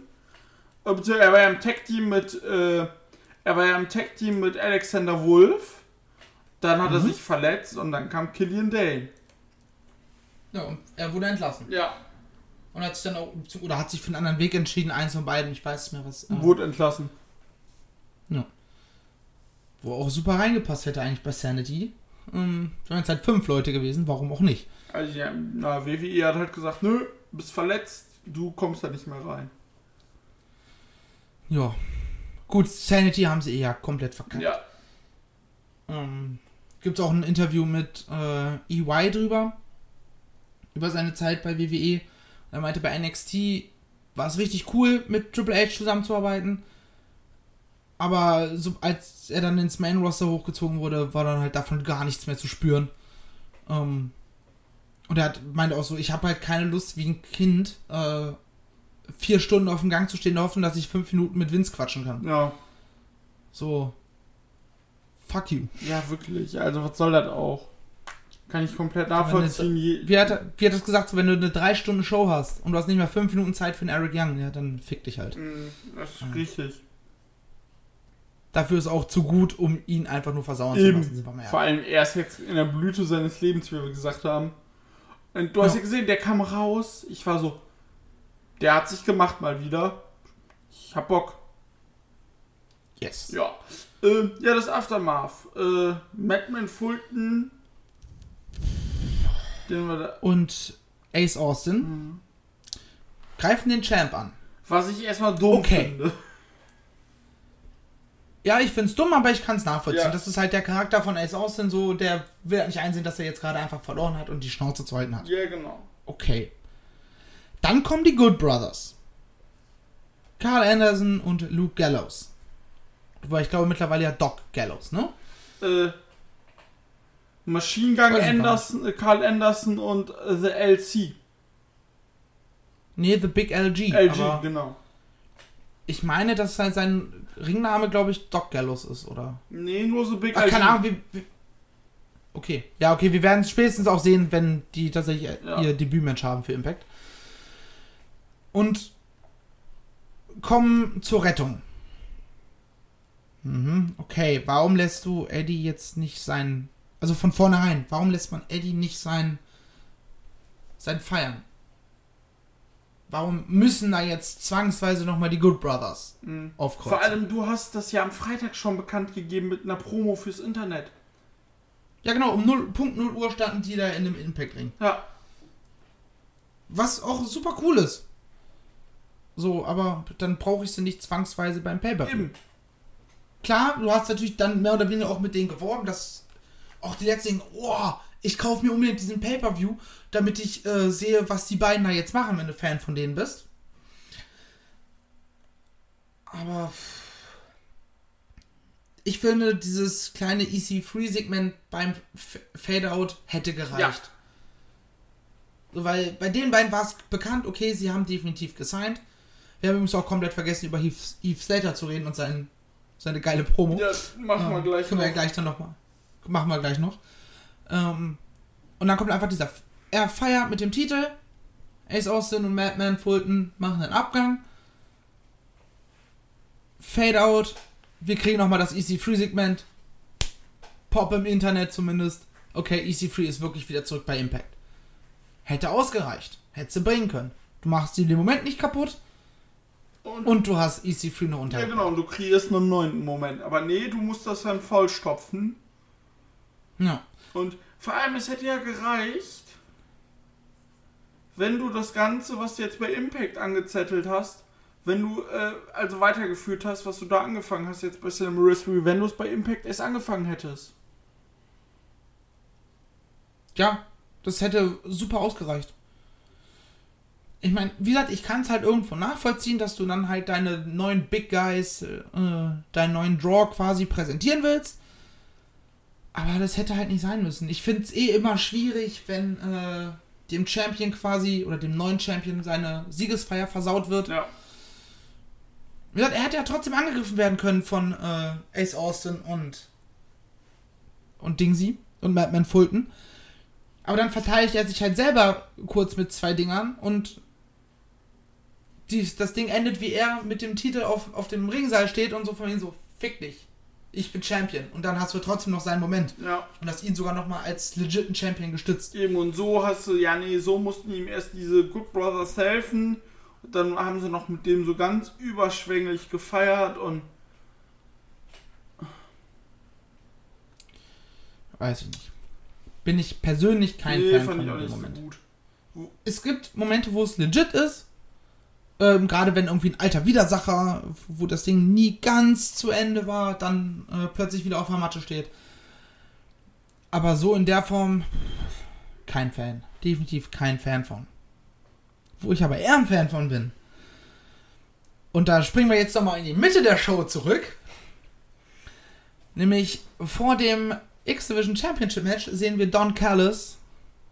Speaker 4: Äh, Er war ja im Tag-Team mit, äh, er war ja im Tag-Team mit Alexander Wolf. Dann hat er
Speaker 3: Mhm.
Speaker 4: sich verletzt und dann kam Killian Dane.
Speaker 3: Ja, und er wurde entlassen.
Speaker 4: Ja.
Speaker 3: Und hat sich dann auch, oder hat sich für einen anderen Weg entschieden, eins von beiden, ich weiß nicht mehr was. äh,
Speaker 4: Wurde entlassen.
Speaker 3: wo auch super reingepasst hätte eigentlich bei Sanity. Ähm, wären es halt fünf Leute gewesen, warum auch nicht.
Speaker 4: Also ja, na, WWE hat halt gesagt, nö, bist verletzt, du kommst da nicht mehr rein.
Speaker 3: Ja. Gut, Sanity haben sie eher komplett verkackt.
Speaker 4: Ja.
Speaker 3: Ähm, Gibt auch ein Interview mit äh, EY drüber. Über seine Zeit bei WWE. Er meinte, bei NXT war es richtig cool, mit Triple H zusammenzuarbeiten. Aber so, als er dann ins Main Roster hochgezogen wurde, war dann halt davon gar nichts mehr zu spüren. Ähm, und er hat, meinte auch so, ich habe halt keine Lust, wie ein Kind, äh, vier Stunden auf dem Gang zu stehen, in der Hoffnung, dass ich fünf Minuten mit Vince quatschen kann.
Speaker 4: Ja.
Speaker 3: So. Fuck you.
Speaker 4: Ja, wirklich. Also was soll das auch? Kann ich komplett nachvollziehen. Je-
Speaker 3: Wie hat, er- wie hat das gesagt, so, wenn du eine drei Stunden Show hast und du hast nicht mehr fünf Minuten Zeit für einen Eric Young, ja, dann fick dich halt.
Speaker 4: Mm, Das ist richtig.
Speaker 3: Dafür ist auch zu gut, um ihn einfach nur versauern zu
Speaker 4: Eben.
Speaker 3: lassen. Wir mal
Speaker 4: Vor allem, er ist jetzt in der Blüte seines Lebens, wie wir gesagt haben. Und du hast
Speaker 3: Ja.
Speaker 4: ja gesehen, der kam raus. Ich war so, der hat sich gemacht mal wieder. Ich hab Bock.
Speaker 3: Yes.
Speaker 4: Ja. Äh, ja, das Aftermath. Äh, Madman Fulton. Den wir da,
Speaker 3: Und Ace Austin
Speaker 4: Mhm.
Speaker 3: greifen den Champ an.
Speaker 4: was ich erstmal dumm
Speaker 3: Okay.
Speaker 4: finde.
Speaker 3: Ja, ich find's dumm, aber ich kann's nachvollziehen.
Speaker 4: Ja.
Speaker 3: Das ist halt der Charakter von Ace Austin, so, der will halt nicht einsehen, dass er jetzt gerade einfach verloren hat und die Schnauze zu halten hat.
Speaker 4: Ja, genau.
Speaker 3: Okay. Dann kommen die Good Brothers. Carl Anderson und Luke Gallows. Weil ich glaube mittlerweile ja Doc Gallows, ne?
Speaker 4: Äh, Machine Gun Anderson, äh, Carl Anderson und äh, The LC.
Speaker 3: Nee, The Big LG.
Speaker 4: LG, genau.
Speaker 3: ich meine, dass sein, sein Ringname, glaube ich, Doc Gallows ist, oder?
Speaker 4: Nee, nur The Big
Speaker 3: Ach,
Speaker 4: LG.
Speaker 3: keine Ahnung, wie, wie. Okay. Ja, okay, wir werden es spätestens auch sehen, wenn die tatsächlich
Speaker 4: Ja.
Speaker 3: ihr Debütmatch haben für Impact. Und kommen zur Rettung. Mhm, okay, warum lässt du Eddie jetzt nicht sein. Also von vornherein, warum lässt man Eddie nicht sein. sein Feiern? Warum müssen da jetzt zwangsweise nochmal die Good Brothers
Speaker 4: Mhm.
Speaker 3: aufkreuzen?
Speaker 4: Vor allem, du hast das ja am Freitag schon bekannt gegeben mit einer Promo fürs Internet.
Speaker 3: Ja, genau, um 0, Punkt 0 Uhr standen die da in dem Impact-Ring.
Speaker 4: Ja,
Speaker 3: Was auch super cool ist. So, aber dann brauche ich sie nicht zwangsweise beim Pay-Per-View. Klar, du hast natürlich dann mehr oder weniger auch mit denen geworben, dass auch die letzten, oh, ich kaufe mir unbedingt diesen Pay-Per-View, damit ich äh, sehe, was die beiden da jetzt machen, wenn du Fan von denen bist. Aber ich finde, dieses kleine EC3-Segment beim Fade-Out hätte gereicht.
Speaker 4: Ja.
Speaker 3: Weil bei den beiden war es bekannt, okay, sie haben definitiv gesigned. Wir haben übrigens auch komplett vergessen, über Heath, Heath Slater zu reden und sein, seine geile Promo.
Speaker 4: Ja, machen wir
Speaker 3: Ähm,
Speaker 4: gleich
Speaker 3: Können wir ja gleich dann nochmal. Machen wir gleich noch. Ähm, und dann kommt einfach dieser. Er feiert mit dem Titel. Ace Austin und Madman Fulton machen einen Abgang. Fade out. Wir kriegen nochmal das EC3-Segment. Pop im Internet zumindest. Okay, EC3 ist wirklich wieder zurück bei Impact. Hätte ausgereicht. Hätte sie bringen können. Du machst sie den Moment nicht kaputt.
Speaker 4: Und,
Speaker 3: Und du hast EC3 noch unter.
Speaker 4: ja, genau, und du kreierst einen neunten Moment. Aber nee, du musst das dann vollstopfen.
Speaker 3: Ja.
Speaker 4: Und vor allem, es hätte ja gereicht, wenn du das Ganze, was du jetzt bei Impact angezettelt hast, wenn du äh, also weitergeführt hast, was du da angefangen hast, jetzt bei Slammiversary, wenn du es bei Impact erst angefangen hättest.
Speaker 3: Ja, das hätte super ausgereicht. Ich meine, wie gesagt, ich kann es halt irgendwo nachvollziehen, dass du dann halt deine neuen Big Guys, äh, deinen neuen Draw quasi präsentieren willst. Aber das hätte halt nicht sein müssen. Ich finde es eh immer schwierig, wenn äh, dem Champion quasi oder dem neuen Champion seine Siegesfeier versaut wird.
Speaker 4: Ja.
Speaker 3: Wie gesagt, er hätte ja trotzdem angegriffen werden können von äh, Ace Austin und und Dingsy und Madman Fulton. Aber dann verteidigt er sich halt selber kurz mit zwei Dingern und dies, das Ding endet, wie er mit dem Titel auf, auf dem Ringseil steht und so von ihm so, fick dich. Ich bin Champion. Und dann hast du trotzdem noch seinen Moment.
Speaker 4: Ja.
Speaker 3: Und hast ihn sogar nochmal als legiten Champion gestützt.
Speaker 4: Eben, und so hast du, ja, nee, so mussten ihm erst diese Good Brothers helfen. Und dann haben sie noch mit dem so ganz überschwänglich gefeiert und.
Speaker 3: Weiß ich nicht. Bin ich persönlich kein
Speaker 4: nee,
Speaker 3: Fan
Speaker 4: fand
Speaker 3: von
Speaker 4: ich auch
Speaker 3: dem
Speaker 4: nicht
Speaker 3: Moment.
Speaker 4: so gut.
Speaker 3: Es gibt Momente, wo es legit ist. Ähm, Gerade wenn irgendwie ein alter Widersacher, wo das Ding nie ganz zu Ende war, dann äh, plötzlich wieder auf der Matte steht. Aber so in der Form kein Fan. Definitiv kein Fan von. Wo ich aber eher ein Fan von bin. Und da springen wir jetzt nochmal in die Mitte der Show zurück. Nämlich vor dem X-Division Championship Match sehen wir Don Callis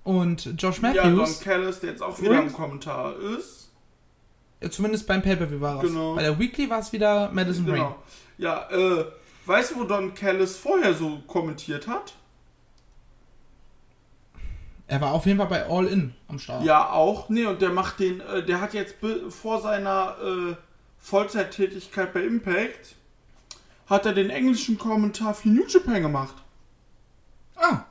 Speaker 3: und Josh
Speaker 4: Ja, Don
Speaker 3: Matthews.
Speaker 4: Callis, der jetzt auch wieder
Speaker 3: Und?
Speaker 4: im Kommentar ist.
Speaker 3: Zumindest beim Pay-Per-View war es.
Speaker 4: Genau.
Speaker 3: Bei der Weekly war es wieder Madison.
Speaker 4: Genau. Ja, äh, weißt du, wo Don Callis vorher so kommentiert hat?
Speaker 3: Er war auf jeden Fall bei All In am Start.
Speaker 4: Ja, auch. Nee, und der macht den, äh, der hat jetzt vor seiner äh, Vollzeittätigkeit bei Impact, hat er den englischen Kommentar für New Japan gemacht.
Speaker 3: Ah.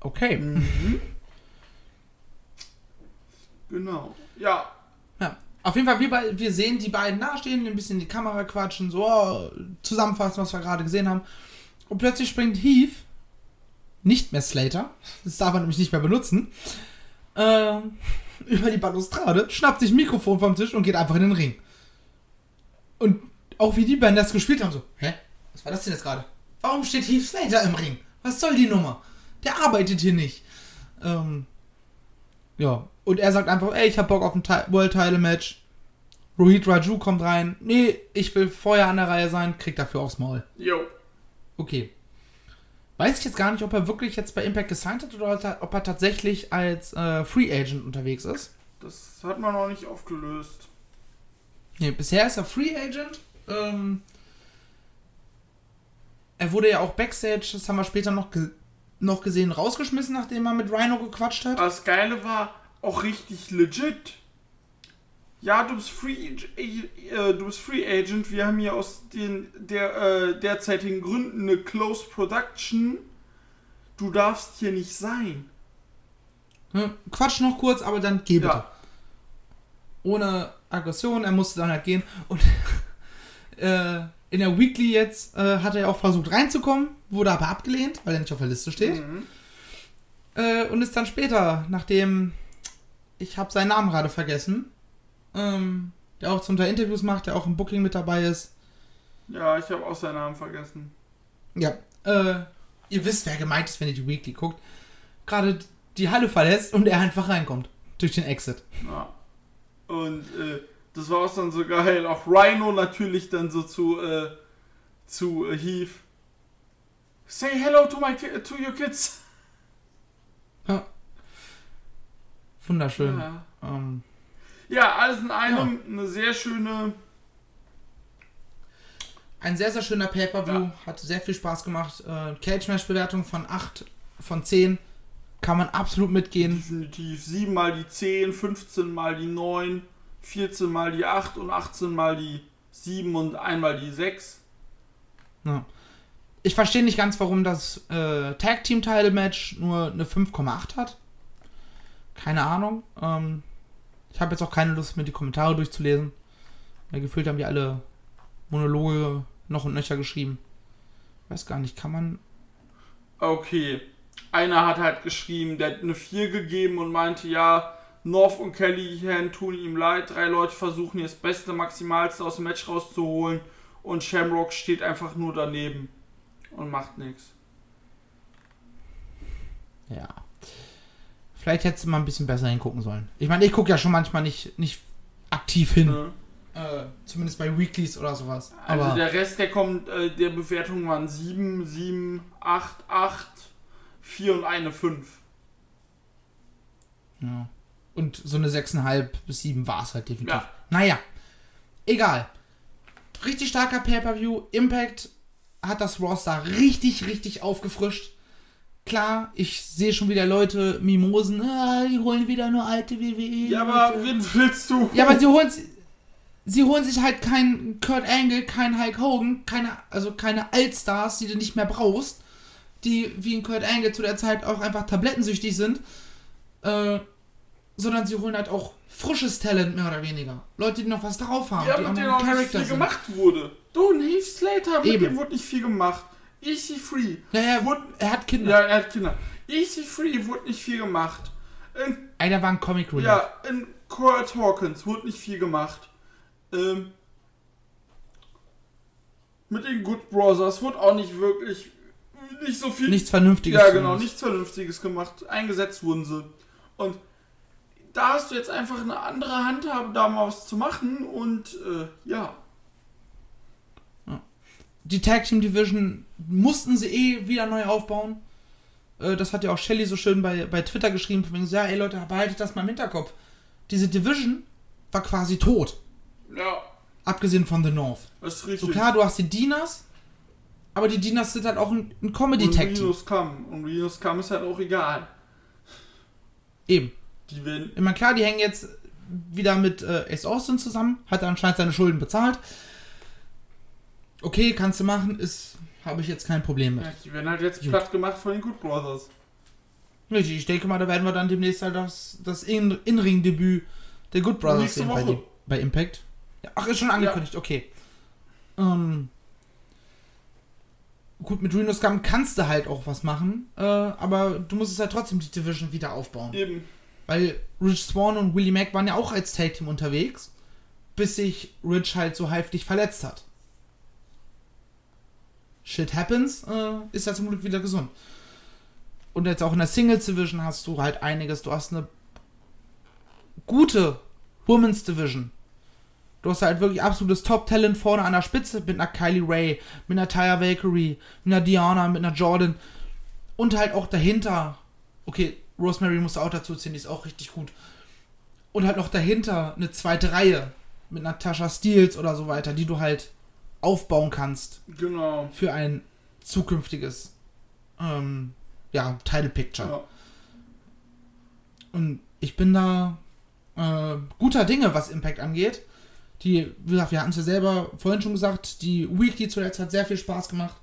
Speaker 3: Okay.
Speaker 4: Mhm. Genau. Ja,
Speaker 3: Ja. Auf jeden Fall, wir, wir sehen die beiden nahestehen, ein bisschen in die Kamera quatschen, so oh, zusammenfassen, was wir gerade gesehen haben. Und plötzlich springt Heath, nicht mehr Slater, das darf er nämlich nicht mehr benutzen, ähm, über die Balustrade, schnappt sich Mikrofon vom Tisch und geht einfach in den Ring. Und auch wie die beiden das gespielt haben, so, hä? Was war das denn jetzt gerade? Warum steht Heath Slater im Ring? Was soll die Nummer? Der arbeitet hier nicht. Ähm, ja, und er sagt einfach, ey, ich hab Bock auf ein World Title Match. Rohit Raju kommt rein. Nee, ich will vorher an der Reihe sein, kriegt dafür aufs Maul.
Speaker 4: jo.
Speaker 3: Okay. Weiß ich jetzt gar nicht, ob er wirklich jetzt bei Impact gesigned hat oder ob er- tatsächlich als äh, Free Agent unterwegs ist.
Speaker 4: Das hat man noch nicht aufgelöst.
Speaker 3: Nee, bisher ist er Free Agent. Ähm, er wurde ja auch Backstage, das haben wir später noch, ge noch gesehen, rausgeschmissen, nachdem er mit Rhino gequatscht hat.
Speaker 4: Das Geile war auch richtig legit. Ja, du bist Free, äh, du bist Free Agent. Wir haben hier aus den der äh, derzeitigen Gründen eine Close Production. Du darfst hier nicht sein.
Speaker 3: Ne, Quatsch noch kurz, aber dann geh bitte.
Speaker 4: Ja.
Speaker 3: Ohne Aggression, er musste dann halt gehen. Und äh, in der Weekly jetzt äh, hat er auch versucht reinzukommen, wurde aber abgelehnt, weil er nicht auf der Liste steht.
Speaker 4: Mhm.
Speaker 3: Äh, und ist dann später, nachdem ich habe seinen Namen gerade vergessen, ähm, der auch zum Teil Interviews macht, der auch im Booking mit dabei ist.
Speaker 4: Ja, ich habe auch seinen Namen vergessen.
Speaker 3: Ja, äh, ihr wisst, wer gemeint ist, wenn ihr die Weekly guckt. Gerade die Halle verlässt und er einfach reinkommt. Durch den Exit.
Speaker 4: Ja. Und äh, das war auch dann so geil. Auch Rhino natürlich dann so zu, äh, zu äh, Heath. Say hello to my to your kids.
Speaker 3: Ja. Wunderschön.
Speaker 4: Ja.
Speaker 3: Ähm,
Speaker 4: ja, alles in einem eine sehr schöne.
Speaker 3: ein sehr, sehr schöner Pay-Per-View.
Speaker 4: Ja.
Speaker 3: Hat sehr viel Spaß gemacht. Äh, Cage-Match-Bewertung von 8 von 10. Kann man absolut mitgehen.
Speaker 4: Definitiv 7 mal die 10, 15 mal die 9, 14 mal die 8 und 18 mal die 7 und einmal die 6.
Speaker 3: Ja. Ich verstehe nicht ganz, warum das äh, Tag-Team-Title-Match nur eine 5,8 hat. Keine Ahnung. Ähm, ich habe jetzt auch keine Lust, mir die Kommentare durchzulesen. Weil gefühlt haben die alle Monologe noch und nöcher geschrieben. Weiß gar nicht, kann man.
Speaker 4: Okay. Einer hat halt geschrieben, der hat eine 4 gegeben und meinte, ja, North und Kelly Hand tun ihm leid. Drei Leute versuchen hier das Beste, Maximalste aus dem Match rauszuholen und Shamrock steht einfach nur daneben und macht nichts.
Speaker 3: Ja. Vielleicht hättest du mal ein bisschen besser hingucken sollen. Ich meine, ich gucke ja schon manchmal nicht, nicht aktiv hin.
Speaker 4: Ne?
Speaker 3: Äh, zumindest bei Weeklies oder sowas.
Speaker 4: Also
Speaker 3: Aber
Speaker 4: der Rest, der kommt, äh, der Bewertungen waren 7, 7, 8, 8, 4 und eine 5.
Speaker 3: Ja. Und so eine 6,5 bis 7 war es halt definitiv.
Speaker 4: Ja.
Speaker 3: Naja, egal. Richtig starker Pay-Per-View. Impact hat das Roster richtig, richtig aufgefrischt. Klar, ich sehe schon wieder Leute Mimosen, ah, die holen wieder nur alte WWE.
Speaker 4: Ja, aber wen willst du?
Speaker 3: Ja, aber sie holen, sie holen sich halt keinen Kurt Angle, keinen Hulk Hogan, keine, also keine Altstars, die du nicht mehr brauchst, die wie ein Kurt Angle zu der Zeit auch einfach tablettensüchtig sind, äh, sondern sie holen halt auch frisches Talent mehr oder weniger. Leute, die noch was drauf haben,
Speaker 4: Ja,
Speaker 3: die
Speaker 4: mit
Speaker 3: auch noch
Speaker 4: auch nicht
Speaker 3: Charakter
Speaker 4: viel
Speaker 3: sind.
Speaker 4: gemacht wurde. Du, ein Heath Slater, mit
Speaker 3: Eben.
Speaker 4: dem wurde nicht viel gemacht. EC3.
Speaker 3: Ja, ja,
Speaker 4: wurde,
Speaker 3: er hat Kinder.
Speaker 4: ja, er hat Kinder. EC3 wurde nicht viel gemacht. In,
Speaker 3: Einer war ein Comic Relief.
Speaker 4: ja, in Kurt Hawkins wurde nicht viel gemacht. Ähm, mit den Good Brothers wurde auch nicht wirklich nicht so viel.
Speaker 3: Nichts Vernünftiges.
Speaker 4: Ja, genau, nichts Vernünftiges gemacht. Eingesetzt wurden sie. Und da hast du jetzt einfach eine andere Handhabe, da mal was zu machen und äh, ja.
Speaker 3: Die Tag Team Division mussten sie eh wieder neu aufbauen. Äh, Das hat ja auch Shelly so schön bei, bei Twitter geschrieben. Von wegen, so, ja, ey Leute, behaltet das mal im Hinterkopf. Diese Division war quasi tot.
Speaker 4: Ja,
Speaker 3: Abgesehen von The North.
Speaker 4: das ist
Speaker 3: So
Speaker 4: richtig.
Speaker 3: klar, du hast die Dinas, aber die Dinas sind halt auch ein, ein Comedy
Speaker 4: und
Speaker 3: Tag Team.
Speaker 4: Venus kam. Und Venus kam ist halt auch egal.
Speaker 3: Eben.
Speaker 4: Die werden.
Speaker 3: Meine, klar, die hängen jetzt wieder mit äh, Ace Austin zusammen, hat er anscheinend seine Schulden bezahlt. Okay, kannst du machen, ist, habe ich jetzt kein Problem mit.
Speaker 4: Ja, die werden halt jetzt
Speaker 3: Gut.
Speaker 4: platt gemacht von den Good Brothers.
Speaker 3: Richtig, ich denke mal, da werden wir dann demnächst halt das, das In- In-Ring-Debüt der Good Brothers sehen bei, bei Impact. Ja, ach, ist schon angekündigt, okay. Ähm, gut, mit Reno Scum kannst du halt auch was machen, äh, aber du musst es halt trotzdem die Division wieder aufbauen.
Speaker 4: Eben.
Speaker 3: Weil Rich Swan und Willie Mack waren ja auch als Tag-Team unterwegs, bis sich Rich halt so heftig verletzt hat. Shit happens, äh, ist ja zum Glück wieder gesund. Und jetzt auch in der Singles Division hast du halt einiges. Du hast eine gute Women's Division. Du hast halt wirklich absolutes Top-Talent vorne an der Spitze mit einer Kylie Ray, mit einer Taya Valkyrie, mit einer Diana, mit einer Jordan. Und halt auch dahinter, okay, Rosemary musst du auch dazu ziehen, die ist auch richtig gut. Und halt noch dahinter eine zweite Reihe mit Natasha Steels oder so weiter, die du halt aufbauen kannst
Speaker 4: Genau.
Speaker 3: für ein zukünftiges ähm, ja, Title Picture.
Speaker 4: Ja.
Speaker 3: Und ich bin da äh, guter Dinge, was Impact angeht. Die, wie gesagt, wir hatten es ja selber vorhin schon gesagt, die Weekly zuletzt hat sehr viel Spaß gemacht.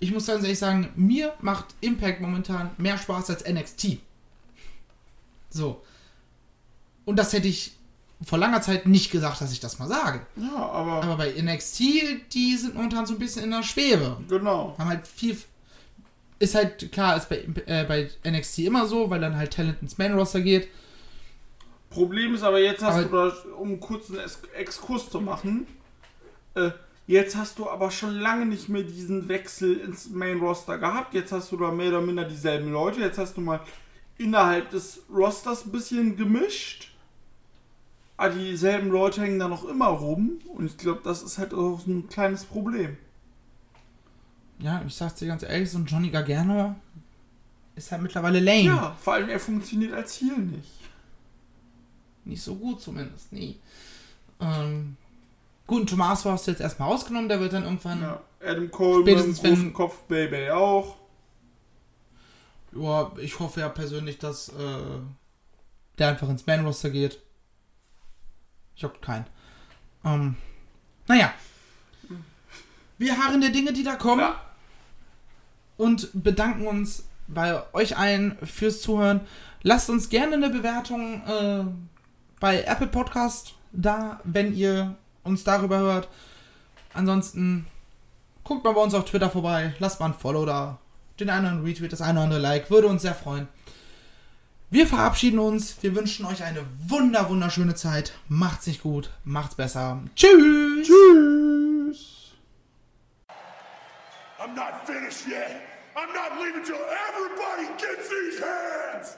Speaker 3: Ich muss ganz ehrlich sagen, mir macht Impact momentan mehr Spaß als NXT. So. Und das hätte ich vor langer Zeit nicht gesagt, dass ich das mal sage.
Speaker 4: ja, aber,
Speaker 3: Aber bei NXT, die sind momentan so ein bisschen in der Schwebe
Speaker 4: genau.
Speaker 3: haben halt viel. Ist halt klar, ist bei, äh, bei NXT immer so, weil dann halt Talent ins Main Roster geht.
Speaker 4: Problem ist aber jetzt hast
Speaker 3: Aber-
Speaker 4: du da, um kurz einen Exkurs zu machen, äh, jetzt hast du aber schon lange nicht mehr diesen Wechsel ins Main Roster gehabt. Jetzt hast du da mehr oder minder dieselben Leute. Jetzt hast du mal innerhalb des Rosters ein bisschen gemischt. Aber dieselben Leute hängen da noch immer rum. Und ich glaube, das ist halt auch so ein kleines Problem.
Speaker 3: Ja, ich sag's dir ganz ehrlich, so ein Johnny Gargano ist halt mittlerweile lame.
Speaker 4: Ja, vor allem er funktioniert als Heal nicht.
Speaker 3: Nicht so gut zumindest, nee. Ähm, gut, und Tommaso hast du jetzt erstmal rausgenommen, der wird dann irgendwann.
Speaker 4: Ja, Adam Cole mit dem
Speaker 3: Spätestens wenn-
Speaker 4: großen Kopf, Baby auch.
Speaker 3: Ja, ich hoffe ja persönlich, dass äh, der einfach ins Main Roster geht. Juckt keinen. Ähm, naja. Wir harren der Dinge, die da kommen.
Speaker 4: Ja.
Speaker 3: und bedanken uns bei euch allen fürs Zuhören. Lasst uns gerne eine Bewertung äh, bei Apple Podcast da, wenn ihr uns darüber hört. Ansonsten guckt mal bei uns auf Twitter vorbei, lasst mal ein Follow da, den einen oder anderen Retweet, das eine oder andere Like, würde uns sehr freuen. Wir verabschieden uns, wir wünschen euch eine wunder wunderschöne Zeit. Macht's nicht gut, macht's besser. Tschüss.
Speaker 4: Tschüss.
Speaker 2: I'm not finished yet. I'm not leaving till everybody gets these hands.